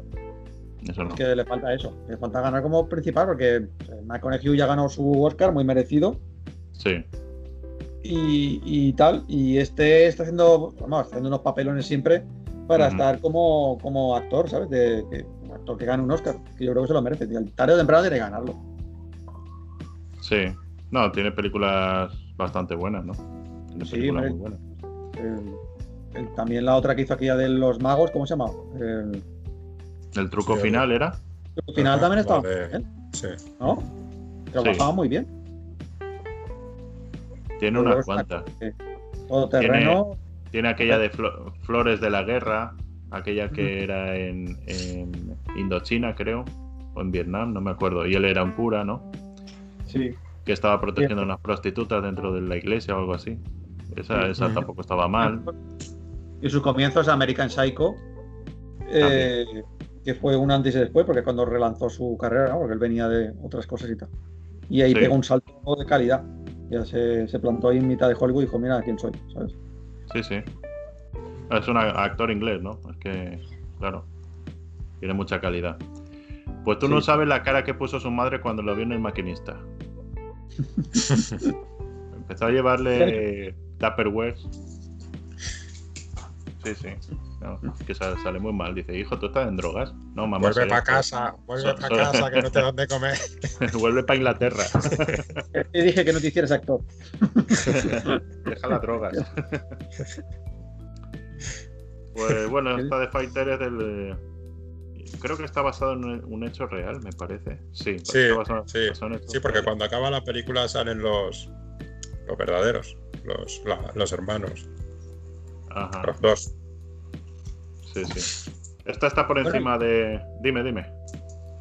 Eso no. Es que le falta eso, le falta ganar como principal porque McConaughey ya ganó su Oscar, muy merecido. Sí. y, y tal. Y este está haciendo, vamos, está haciendo unos papelones siempre para estar como, como actor, ¿sabes? De, que, un actor que gane un Oscar, que yo creo que se lo merece. tío. Tarde o temprano tiene que ganarlo. Sí. No, tiene películas bastante buenas, ¿no? Tiene Sí, muy buenas. El- el- también la otra que hizo aquella de los magos, ¿cómo se llama? El, El truco Sí, final era. el final Ajá, también estaba vale. bien, Sí. ¿no? Trabajaba muy bien. Tiene unas cuantas. Todo terreno. Tiene aquella de Flo- Flores de la Guerra, aquella que era en, en Indochina, creo, o en Vietnam, no me acuerdo. Y él era un cura, ¿no? Sí. Que estaba protegiendo a unas prostitutas dentro de la iglesia o algo así. Esa, esa tampoco estaba mal. Y sus comienzos American Psycho, eh, que fue un antes y después, porque cuando relanzó su carrera, ¿no? porque él venía de otras cosas y tal. Y ahí Sí. pegó un salto de calidad. Ya se, se plantó ahí en mitad de Hollywood y dijo, mira quién soy, ¿sabes? Sí, sí. Es un actor inglés, ¿no? Es que, claro, tiene mucha calidad. Pues tú no sabes la cara que puso su madre cuando lo vio en el maquinista. Empezó a llevarle Tupperware. Sí, sí. No, que sa- sale muy mal. Dice, hijo, ¿tú estás en drogas? No, mamá. Vuelve para actor". casa, vuelve para casa, que no te dan de comer. Vuelve para Inglaterra. Te dije que no te hicieras actor. Deja las drogas. Pues bueno, esta de Fighter es del. eh, Creo que está basado en un hecho real, me parece. Sí, Sí, basado- sí, basado sí, porque cuando acaba la película salen los, los verdaderos, los, la- los hermanos, Ajá, los dos. sí, sí. Esta está por Bueno. encima de. Dime, dime.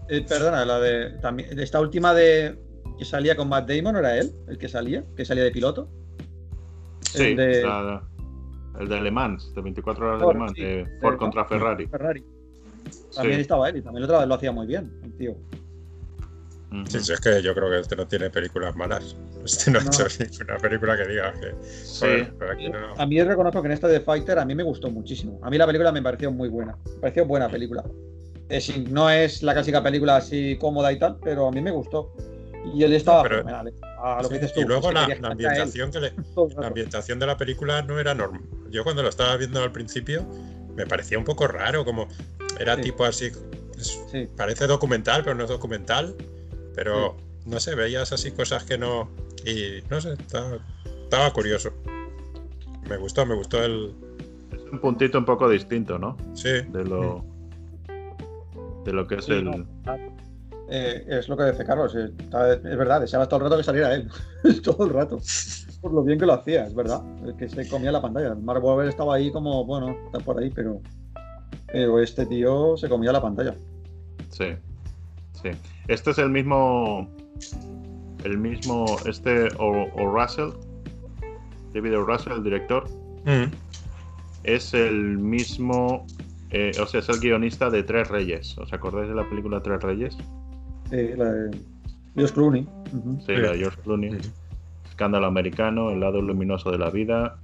Eh, perdona, la de también esta última de que salía con Matt Damon, ¿no era él el que salía? Que salía de piloto. Sí, de- la- el de Le Mans, de 24 horas de Le Mans, sí. de Ford De- contra Ferrari. Ferrari. También Sí. estaba él y también otra vez lo hacía muy bien, el tío. Sí, sí, es que yo creo que este no tiene películas malas. Este no, No. ha hecho ninguna película que diga que. Sí, aquí no. A mí reconozco que en esta de Fighter a mí me gustó muchísimo. A mí la película me pareció muy buena. Me pareció buena película. Sí, no es la clásica película así cómoda y tal, pero a mí me gustó. Y él estaba pero- fenomenal. eh. A lo que Sí, dices tú. y luego es que la, la ambientación que le, la ambientación de la película no era normal. Yo cuando lo estaba viendo al principio me parecía un poco raro, como era Sí. tipo así, es- Sí. parece documental, pero no es documental. Pero no sé, veías así cosas que no. Y no sé, estaba, estaba curioso. Me gustó, me gustó el. Es un puntito un poco distinto, ¿no? Sí, De lo. De lo que es Sí, el. no. Eh, es lo que dice Carlos. eh, está- es verdad, deseabas todo el rato que saliera él. todo el rato. Por lo bien que lo hacía, es verdad. Es que se comía la pantalla. Mark Wahlberg estaba ahí como, bueno, está por ahí, pero. Pero este tío se comía la pantalla. Sí. Sí. Este es el mismo. El mismo. Este. O, o Russell. David O. Russell, el director. Mm, Es el mismo. eh, o sea, es el guionista de Tres Reyes. ¿Os acordáis de la película Tres Reyes? Eh, la de George Clooney. Sí, Sí. la de George Clooney. Escándalo americano, el lado luminoso de la vida,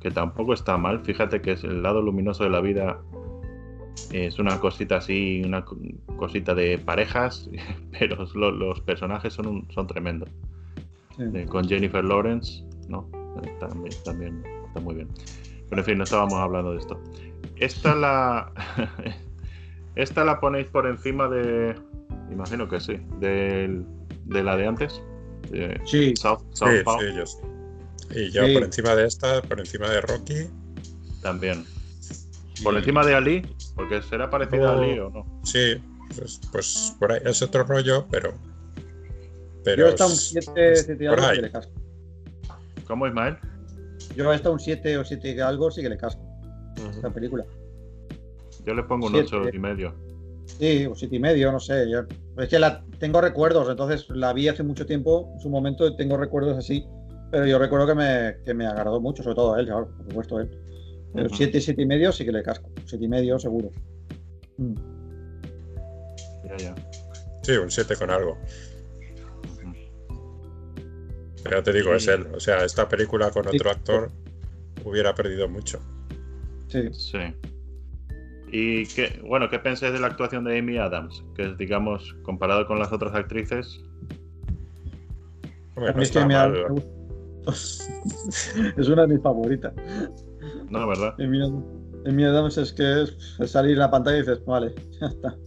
que tampoco está mal. Fíjate que es el lado luminoso de la vida es una cosita así, una co- cosita de parejas, pero lo- los personajes son, un- son tremendos. Sí. Eh, con Jennifer Lawrence, ¿no? Eh, También, también está muy bien. Pero en fin, no estábamos hablando de esto. Esta la. Esta la ponéis por encima de. Imagino que sí. del- de la de antes. de Sí, South, Sí, Southpaw, sí, yo sí. Y yo Sí. por encima de esta, por encima de Rocky. también. Por y- encima de Ali, porque será parecido a No. Ali o no. Sí, pues, pues por ahí es otro rollo, pero. yo Pero. hasta un es- 7, es 7 por algo sí que le casco. ¿Cómo, Ismael? Yo hasta un 7 o 7 algo sí que le casco. Ujú. Esta película. Yo le pongo un Siete. 8 y medio. Sí, o siete y medio, no sé. yo- es que la tengo recuerdos, entonces la vi hace mucho tiempo, en su momento tengo recuerdos así, pero yo recuerdo que me, que me agradó mucho, sobre todo a él, claro, por supuesto él. Pero Ujú. siete, siete y medio sí que le casco, siete y medio seguro. Mm. Ya, ya. Sí, un 7 con algo. Pero ya te digo, es él. O sea, esta película con otro actor hubiera perdido mucho. Sí. Sí. Y qué, bueno, ¿qué pensáis de la actuación de Amy Adams? Que es, digamos, comparado con las otras actrices. Hombre, no es que está me, mal. me gusta es una de mis favoritas. No, ¿verdad? Mi Adams es que es, es salir en la pantalla y dices, vale, ya está.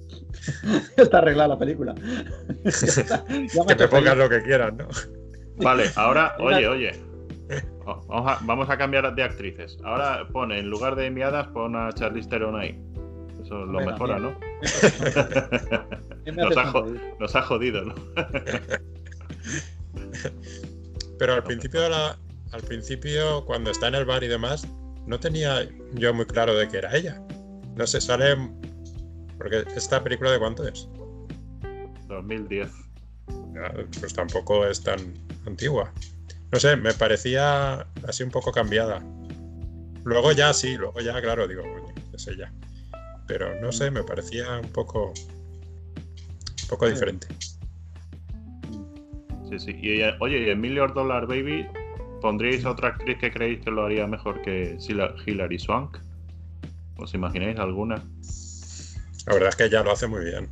Ya está arreglada la película. Está, Que te pongas feliz. lo que quieras, ¿no? Vale, ahora, oye, oye. Oh, Vamos a, vamos a cambiar de actrices. Ahora pone, en lugar de Amy Adams, pon a Charlize Theron ahí. Eso lo Venga, mejora. ¿no? ¿Qué me Nos ha, nos jodido, ¿no? Pero al principio, de la, al principio, cuando está en el bar y demás, no tenía yo muy claro de que era ella. No sé, sale. Porque esta película de cuánto es? 2010. Ya, Pues tampoco es tan antigua. No sé, me parecía así un poco cambiada. Luego ya sí, luego ya, claro, digo, coño, es ella. Pero no sé, me parecía un poco. Un poco diferente. Sí, sí. Y, oye, y en Million Dollar Baby, ¿pondríais a otra actriz que creéis que lo haría mejor que Hilary Swank? ¿Os imagináis alguna? La verdad es que ella lo hace muy bien.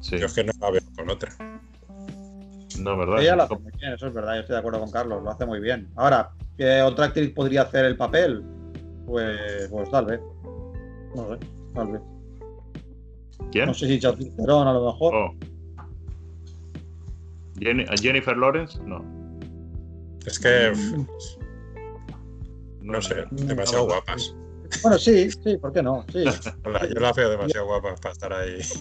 Sí, Yo es que no la veo con otra. no, ¿verdad? Ella lo hace muy bien, eso es verdad, yo estoy de acuerdo con Carlos, lo hace muy bien. Ahora, ¿qué otra actriz podría hacer el papel? Pues, pues tal vez. No sé, tal vez. ¿Quién? No sé si Charlize Theron a lo mejor. Oh. Jenny- ¿a Jennifer Lawrence? No. Es que, Mm. no sé, demasiado no, guapas. Bueno, sí, sí, ¿por qué no? Sí. Yo la veo demasiado guapa para estar ahí. Sí,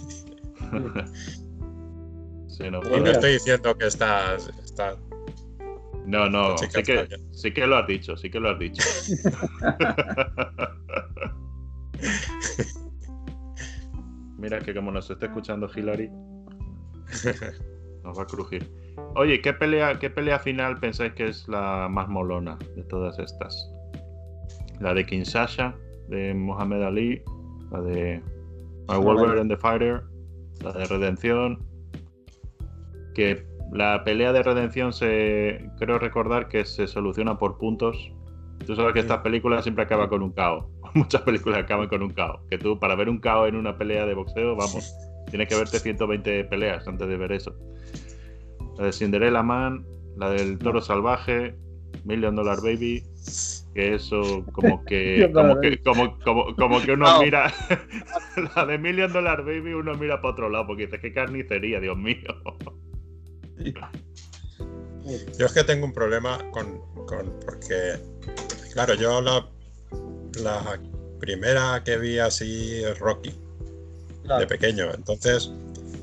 no, Y no estoy diciendo que está, está no, no, sí que, sí que lo has dicho, sí que lo has dicho. Mira que como nos está escuchando Hillary, nos va a crujir. Oye, ¿qué pelea, ¿qué pelea final pensáis que es la más molona de todas estas? La de Kinshasa, de Mohamed Ali, la de My Wolverine and the Fighter, la de Redención. Que la pelea de Redención se creo recordar que se soluciona por puntos. Tú sabes que Sí. estas películas siempre acaban con un caos. Muchas películas acaban con un caos. Que tú para ver un caos en una pelea de boxeo, vamos, tienes que verte 120 peleas antes de ver eso. La de Cinderella Man, la del Toro Salvaje, Million Dollar Baby, que eso como que como que como, como, como que uno mira la de Million Dollar Baby uno mira para otro lado porque dice qué carnicería, Dios mío. Yo es que tengo un problema con, con- porque, claro, yo la, la primera que vi así es Rocky, Claro. de pequeño. Entonces,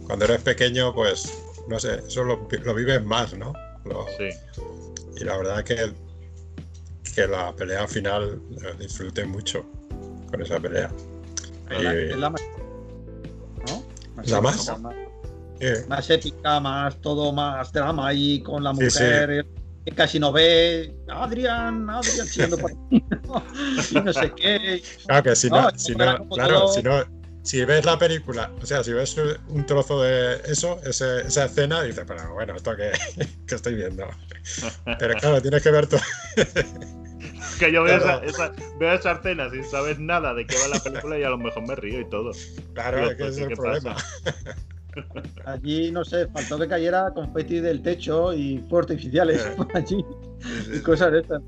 cuando eres pequeño, pues, no sé, eso lo, lo vives más, ¿no? Lo- Sí. y la verdad que, que la pelea final la disfruté mucho con esa pelea. La- Y- es la más. ¿No? ¿La más? épica, más? eh, Más épica, más todo más drama ahí con la sí. Que casi no ve. Adrián, Adrián, chillando por ahí, ¿no? Y no sé qué. Claro que si no, No, si no, claro, todo- si no, si ves la película, o sea, si ves un trozo de eso, ese- esa escena, dices, pero bueno, esto que, que estoy viendo. Pero claro, tienes que ver todo. Que yo veo esa, Claro. esa- veo esa escena sin saber nada de qué va la película y a lo mejor me río y todo. Claro, es que pues, es ¿qué el problema. Allí, no sé, faltó que cayera confeti del techo y fuegos artificiales por allí y cosas de estas.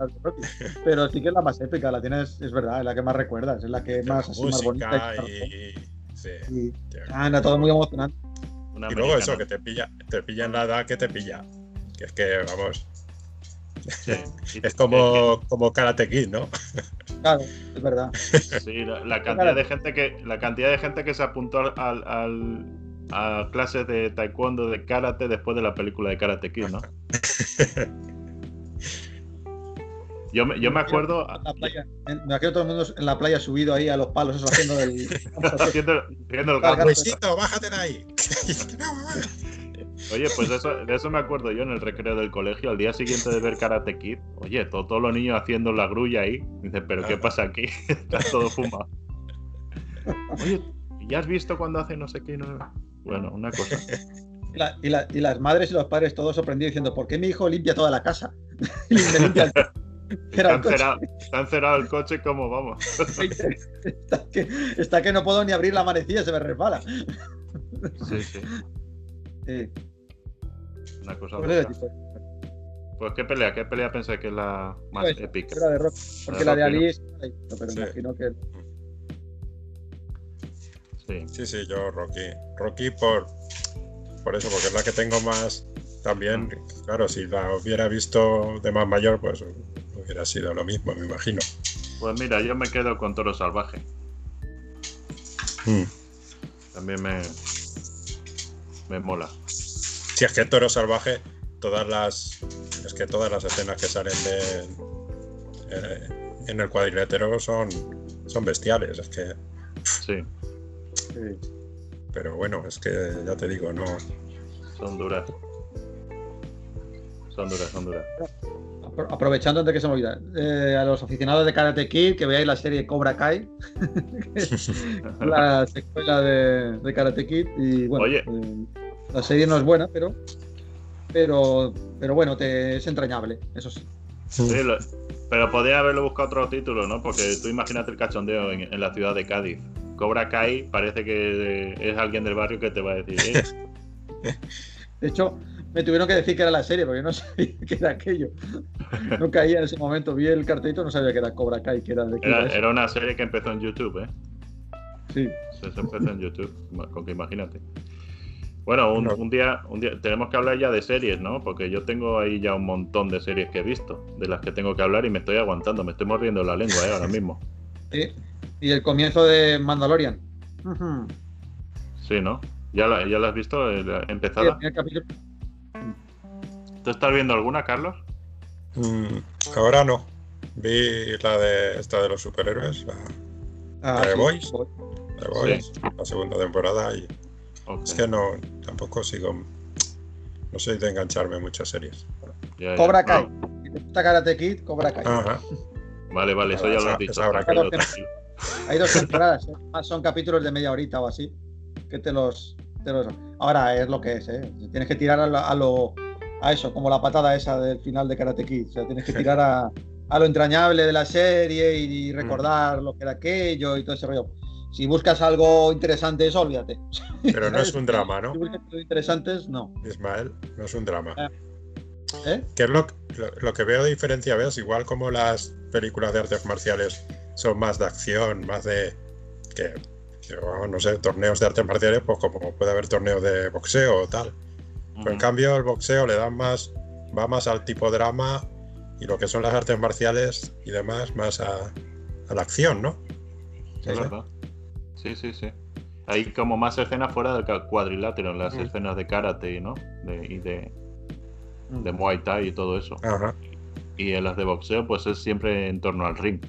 Pero sí que es la más épica, la tienes, es verdad, es la que más recuerdas, es la que más, así, más bonita. y, sí, y-. Ah, todo muy emocionante. Una Y luego eso, que te pilla, te pilla en la edad que te pilla. Que es que, vamos, Sí. Es como, como Karate Kid, ¿no? Claro, es verdad. Sí, la, la cantidad de gente que la cantidad de gente que se apuntó al, al- a clases de taekwondo de karate después de la película de Karate Kid, ¿no? Yo me, yo me acuerdo En la playa, en- me acuerdo todo el mundo en la playa subido ahí a los palos, eso haciendo del. haciendo, haciendo el gato. Luisito, bájate de ahí. No, mamá. Oye, pues eso, de eso me acuerdo yo en el recreo del colegio, al día siguiente de ver Karate Kid. Oye, to- todos los niños haciendo la grulla ahí. Dicen, ¿pero qué pasa aquí? Está todo fumado. Oye, ¿ya has visto cuando hace no sé qué? No? Bueno, una cosa. Y, la- y la- y las madres y los padres todos sorprendidos diciendo, ¿por qué mi hijo limpia toda la casa? y me limpia el, Está el coche. encerado, está el coche como vamos. está, que, está que no puedo ni abrir la manecilla, se me resbala. Sí, sí. Sí, Una cosa pues de- Pues qué pelea, qué pelea pensáis que es la más Pues, épica. De porque La la de Rocky, ¿no? Ali es- pero Sí. imagino que Sí. Sí, sí, yo Rocky. Rocky por, por eso, porque es la que tengo más también. Claro, si la hubiera visto de más mayor, pues hubiera sido lo mismo, me imagino. Pues mira, yo me quedo con Toro Salvaje. Mm. También me. Me mola. Si es que Toro Salvaje, todas las. Es que todas las escenas que salen de. eh, en el cuadrilátero son, son bestiales. Es que. Sí, sí. Pero bueno, es que ya te digo, no. son duras. Son duras, son duras. Apro- Aprovechando antes que se me olvide, eh, a los aficionados de Karate Kid que veáis la serie Cobra Kai, la secuela de, de Karate Kid. Y bueno, Oye. eh, la serie no es buena, pero pero pero bueno, te, es entrañable, eso sí. Sí, lo- pero podría haberlo buscado otro título, ¿no? Porque tú imagínate el cachondeo en, en la ciudad de Cádiz. Cobra Kai parece que es alguien del barrio que te va a decir, "Eh, De hecho, me tuvieron que decir que era la serie, porque yo no sabía que era aquello. No caía en ese momento, vi el cartelito, no sabía que era Cobra Kai, que era de era, eso. era una serie que empezó en YouTube, ¿eh? Sí. Se se empezó en YouTube, con que imagínate. Bueno, un, No. un día, un día tenemos que hablar ya de series, ¿no? Porque yo tengo ahí ya un montón de series que he visto, de las que tengo que hablar y me estoy aguantando, me estoy mordiendo la lengua ¿eh? ahora mismo. Sí. Y el comienzo de Mandalorian. Sí, ¿no? ¿Ya la, ya la has visto eh, la- Sí, el empezada? capítulo. ¿Tú estás viendo alguna, Carlos? Mm, ahora no. Vi la de esta de los superhéroes, la, Ah, ¿La de sí. Boys? la de Boys, la segunda temporada, y es que no, tampoco sigo. No soy de engancharme en muchas series. ya, ya. Cobra Kai. Si te gusta Karate Kid, Cobra Kai. Ajá. vale, vale, eso ya lo has dicho. Tranquilo, que- tranquilo. Hay dos temporadas, ¿eh? Más son capítulos de media horita o así. Que te los, te los- Ahora es lo que es, ¿eh? Tienes que tirar a lo, a lo- a eso, como la patada esa del final de Karate Kid. O sea, tienes que tirar a, a lo entrañable de la serie y, recordar lo que era aquello y todo ese rollo. Si buscas algo interesante, eso olvídate. Pero no es un drama, ¿no? Si buscas algo interesantes, no. Ismael, no es un drama. ¿Eh? Que es lo, lo, lo que veo de diferencia, ¿ves? Igual como las películas de artes marciales son más de acción, más de. que, que, vamos, no sé, torneos de artes marciales, pues como puede haber torneos de boxeo o tal. Pero en Ujú. cambio, el boxeo le dan más. va más al tipo drama y lo que son las artes marciales y demás, más a, a la acción, ¿no? Es Sí, sí. Sí, sí, sí. Hay como más escenas fuera del cuadrilátero, en las Mm. escenas de karate, ¿no? De- y de, Mm. de Muay Thai y todo eso. Ajá. Y en las de boxeo, pues es siempre en torno al ring.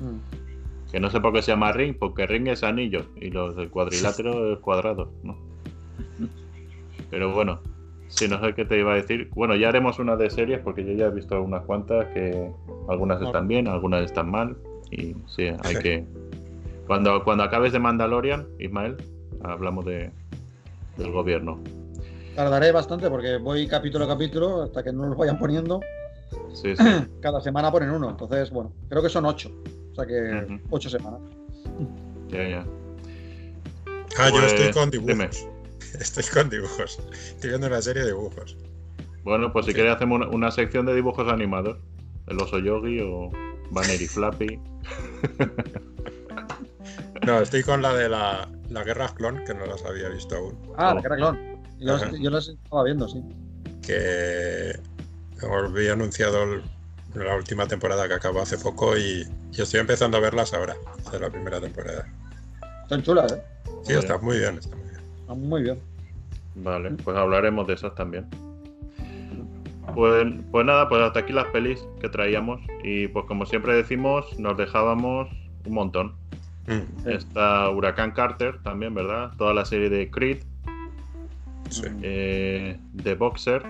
Mm. Que no sé por qué se llama ring, porque ring es anillo y los del cuadrilátero es cuadrado, ¿no? Pero bueno, si no sé qué te iba a decir. Bueno, ya haremos una de series porque yo ya he visto unas cuantas que algunas están bien, algunas están mal. Y sí, hay que. Cuando, cuando acabes de Mandalorian, Ismael, hablamos de, del gobierno. Tardaré bastante porque voy capítulo a capítulo hasta que no los vayan poniendo. Sí, sí. Cada semana ponen uno. Entonces, bueno, creo que son ocho. O sea que ocho semanas. Ya, ya. Ah, yo Pues, estoy con dibujos. dime. Estoy con dibujos. Estoy viendo una serie de dibujos. Bueno, pues si Sí. quieres hacemos una, una sección de dibujos animados. El oso yogi o Banner y Flappy. No, estoy con la de la, la Guerra Clon, que no las había visto aún. Ah, Oh. la Guerra Clon. Yo, las estaba viendo, sí. que os había anunciado el- la última temporada que acabó hace poco y, y estoy empezando a verlas ahora, de la primera temporada. Están chulas, ¿eh? Sí, Muy está bien. muy bien, está muy bien. Están muy bien. Vale, pues hablaremos de esas también. Pues, pues nada, pues hasta aquí las pelis que traíamos. Y pues como siempre decimos, nos dejábamos un montón. Mm, Está Huracán Carter también, ¿verdad? Toda la serie de Creed, sí. eh, de Boxer.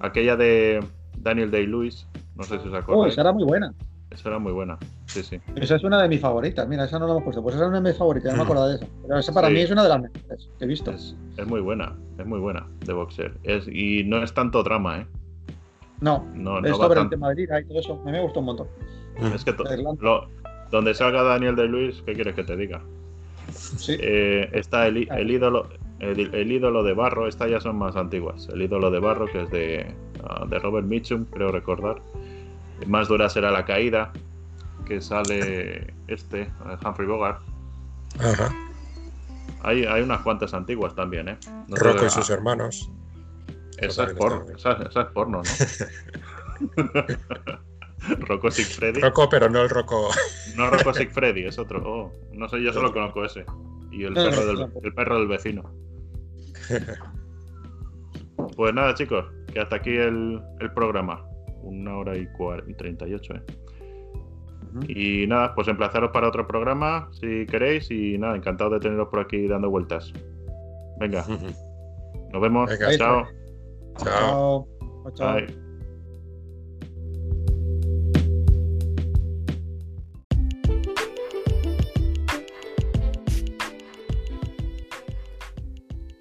Aquella de Daniel Day-Lewis, no sé si os Oh, acordáis. esa era muy buena. Esa era muy buena. Sí, sí. Esa es una de mis favoritas. Mira, esa no la hemos puesto. Pues esa es una de mis favoritas, no me acordaba de esa. Pero esa para Sí. mí es una de las mejores que he visto. Es, es muy buena, es muy buena de Boxer. Es, y no es tanto drama, ¿eh? No, No, no es va sobre el tema de Lira y todo eso. A mí me gustó un montón. Es que lo- donde salga Daniel de Luis, ¿qué quieres que te diga? Sí. Eh, está el, ídolo el, el ídolo de barro, estas ya son más antiguas. El ídolo de barro, que es de ah, de Robert Mitchum, creo recordar. Más dura será la caída, que sale este, eh, Humphrey Bogart. Ajá. Hay, hay unas cuantas antiguas también, ¿eh? No Rocco y sus hermanos. Esa es, porno, esa, esa es porno, ¿no? Rocco Sigfreddy. Rocco, pero no el Rocco. No Rocco Sigfreddy, es otro. Oh, no sé, yo solo conozco ese. Y el perro del, el perro del vecino. Pues nada, chicos, que hasta aquí el, el programa. Una hora y, y 38, ¿eh? Y nada, pues emplazaros para otro programa si queréis. Y nada, encantado de teneros por aquí dando vueltas. Venga, nos vemos. Venga. Chao. Chao. Chao. Chao,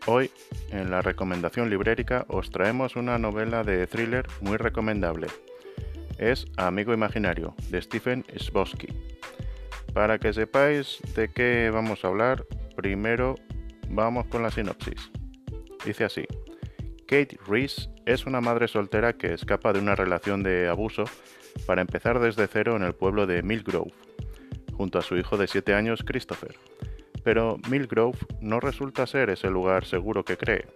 Hoy, en la recomendación librérica, os traemos una novela de thriller muy recomendable. Es Amigo Imaginario, de Stephen Chbosky. Para que sepáis de qué vamos a hablar, primero vamos con la sinopsis. Dice así. Kate Reese es una madre soltera que escapa de una relación de abuso para empezar desde cero en el pueblo de Millgrove, junto a su hijo de 7 años Christopher. Pero Millgrove no resulta ser ese lugar seguro que cree.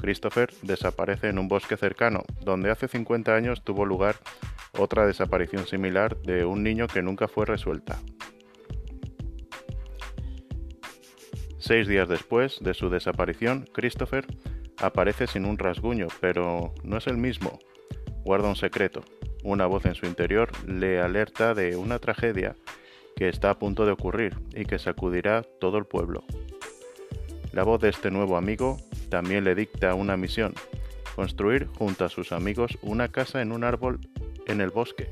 Christopher desaparece en un bosque cercano, donde hace 50 años tuvo lugar otra desaparición similar de un niño que nunca fue resuelta. Seis días después de su desaparición, Christopher aparece sin un rasguño, pero no es el mismo. Guarda un secreto. Una voz en su interior le alerta de una tragedia que está a punto de ocurrir y que sacudirá todo el pueblo. La voz de este nuevo amigo también le dicta una misión, construir junto a sus amigos una casa en un árbol en el bosque,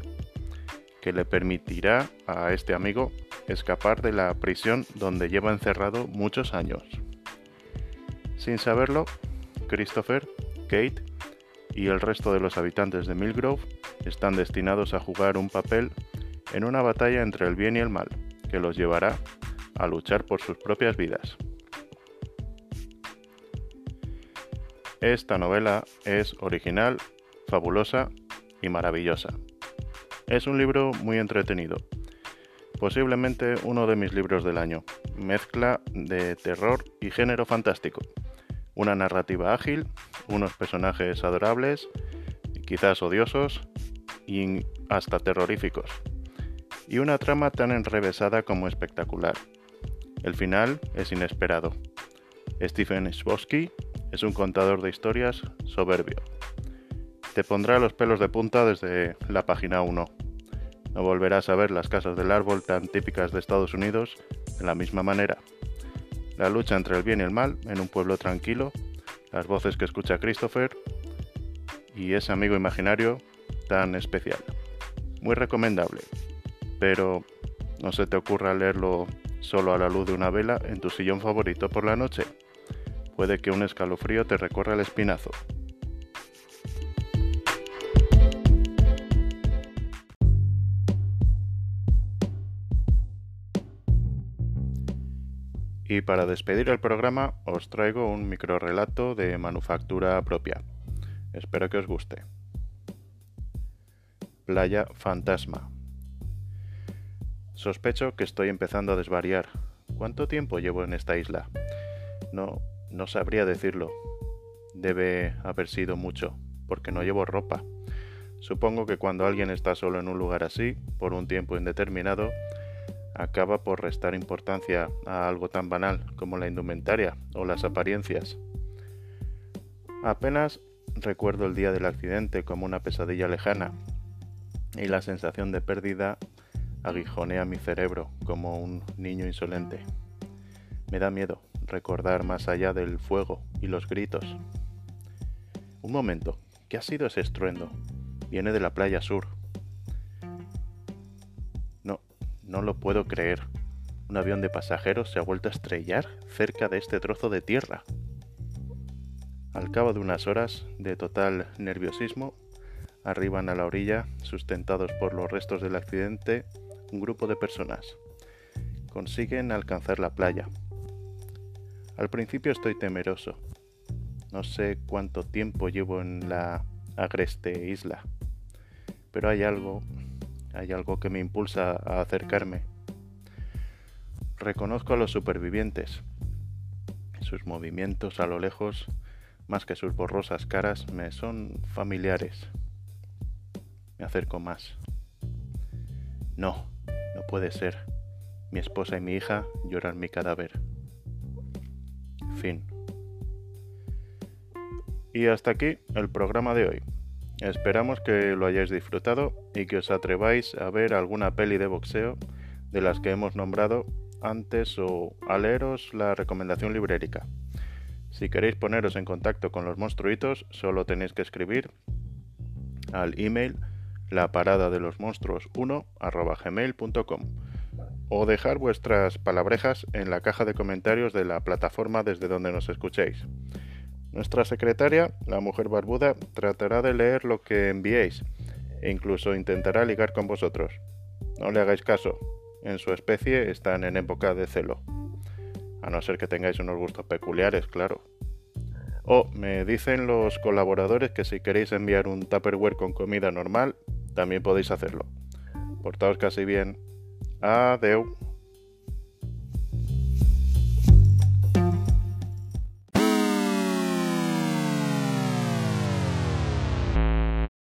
que le permitirá a este amigo escapar de la prisión donde lleva encerrado muchos años. Sin saberlo, Christopher, Kate y el resto de los habitantes de Millgrove están destinados a jugar un papel en una batalla entre el bien y el mal, que los llevará a luchar por sus propias vidas. Esta novela es original, fabulosa y maravillosa. Es un libro muy entretenido, posiblemente uno de mis libros del año. Mezcla de terror y género fantástico. Una narrativa ágil, unos personajes adorables, quizás odiosos y hasta terroríficos. Y una trama tan enrevesada como espectacular. El final es inesperado. Stephen Chbosky es un contador de historias soberbio. Te pondrá los pelos de punta desde la página 1. No volverás a ver las casas del árbol tan típicas de Estados Unidos de la misma manera. La lucha entre el bien y el mal en un pueblo tranquilo, las voces que escucha Christopher y ese amigo imaginario tan especial. Muy recomendable, pero no se te ocurra leerlo solo a la luz de una vela en tu sillón favorito por la noche. Puede que un escalofrío te recorra el espinazo. Y para despedir el programa os traigo un microrelato de manufactura propia. Espero que os guste. Playa Fantasma. Sospecho que estoy empezando a desvariar. ¿Cuánto tiempo llevo en esta isla? No, no sabría decirlo. Debe haber sido mucho, porque no llevo ropa. Supongo que cuando alguien está solo en un lugar así, por un tiempo indeterminado, acaba por restar importancia a algo tan banal como la indumentaria o las apariencias. Apenas recuerdo el día del accidente como una pesadilla lejana, y la sensación de pérdida aguijonea mi cerebro como un niño insolente. Me da miedo recordar más allá del fuego y los gritos. Un momento, ¿qué ha sido ese estruendo? Viene de la playa sur. No, no lo puedo creer. Un avión de pasajeros se ha vuelto a estrellar cerca de este trozo de tierra. Al cabo de unas horas de total nerviosismo, arriban a la orilla, sustentados por los restos del accidente, un grupo de personas. Consiguen alcanzar la playa. Al principio estoy temeroso. No sé cuánto tiempo llevo en la agreste isla. Pero hay algo, hay algo que me impulsa a acercarme. Reconozco a los supervivientes. Sus movimientos a lo lejos, más que sus borrosas caras, me son familiares. Me acerco más. No, no puede ser. Mi esposa y mi hija lloran mi cadáver. Fin. Y hasta aquí el programa de hoy. Esperamos que lo hayáis disfrutado y que os atreváis a ver alguna peli de boxeo de las que hemos nombrado antes o a leeros la recomendación librérica. Si queréis poneros en contacto con los monstruitos, solo tenéis que escribir al email la parada de los monstruos 1 gmail.com o dejar vuestras palabrejas en la caja de comentarios de la plataforma desde donde nos escuchéis. Nuestra secretaria, la mujer barbuda, tratará de leer lo que enviéis e incluso intentará ligar con vosotros. No le hagáis caso, en su especie están en época de celo. A no ser que tengáis unos gustos peculiares, claro. O me dicen los colaboradores que si queréis enviar un Tupperware con comida normal, también podéis hacerlo. Portaos casi bien. Adeu.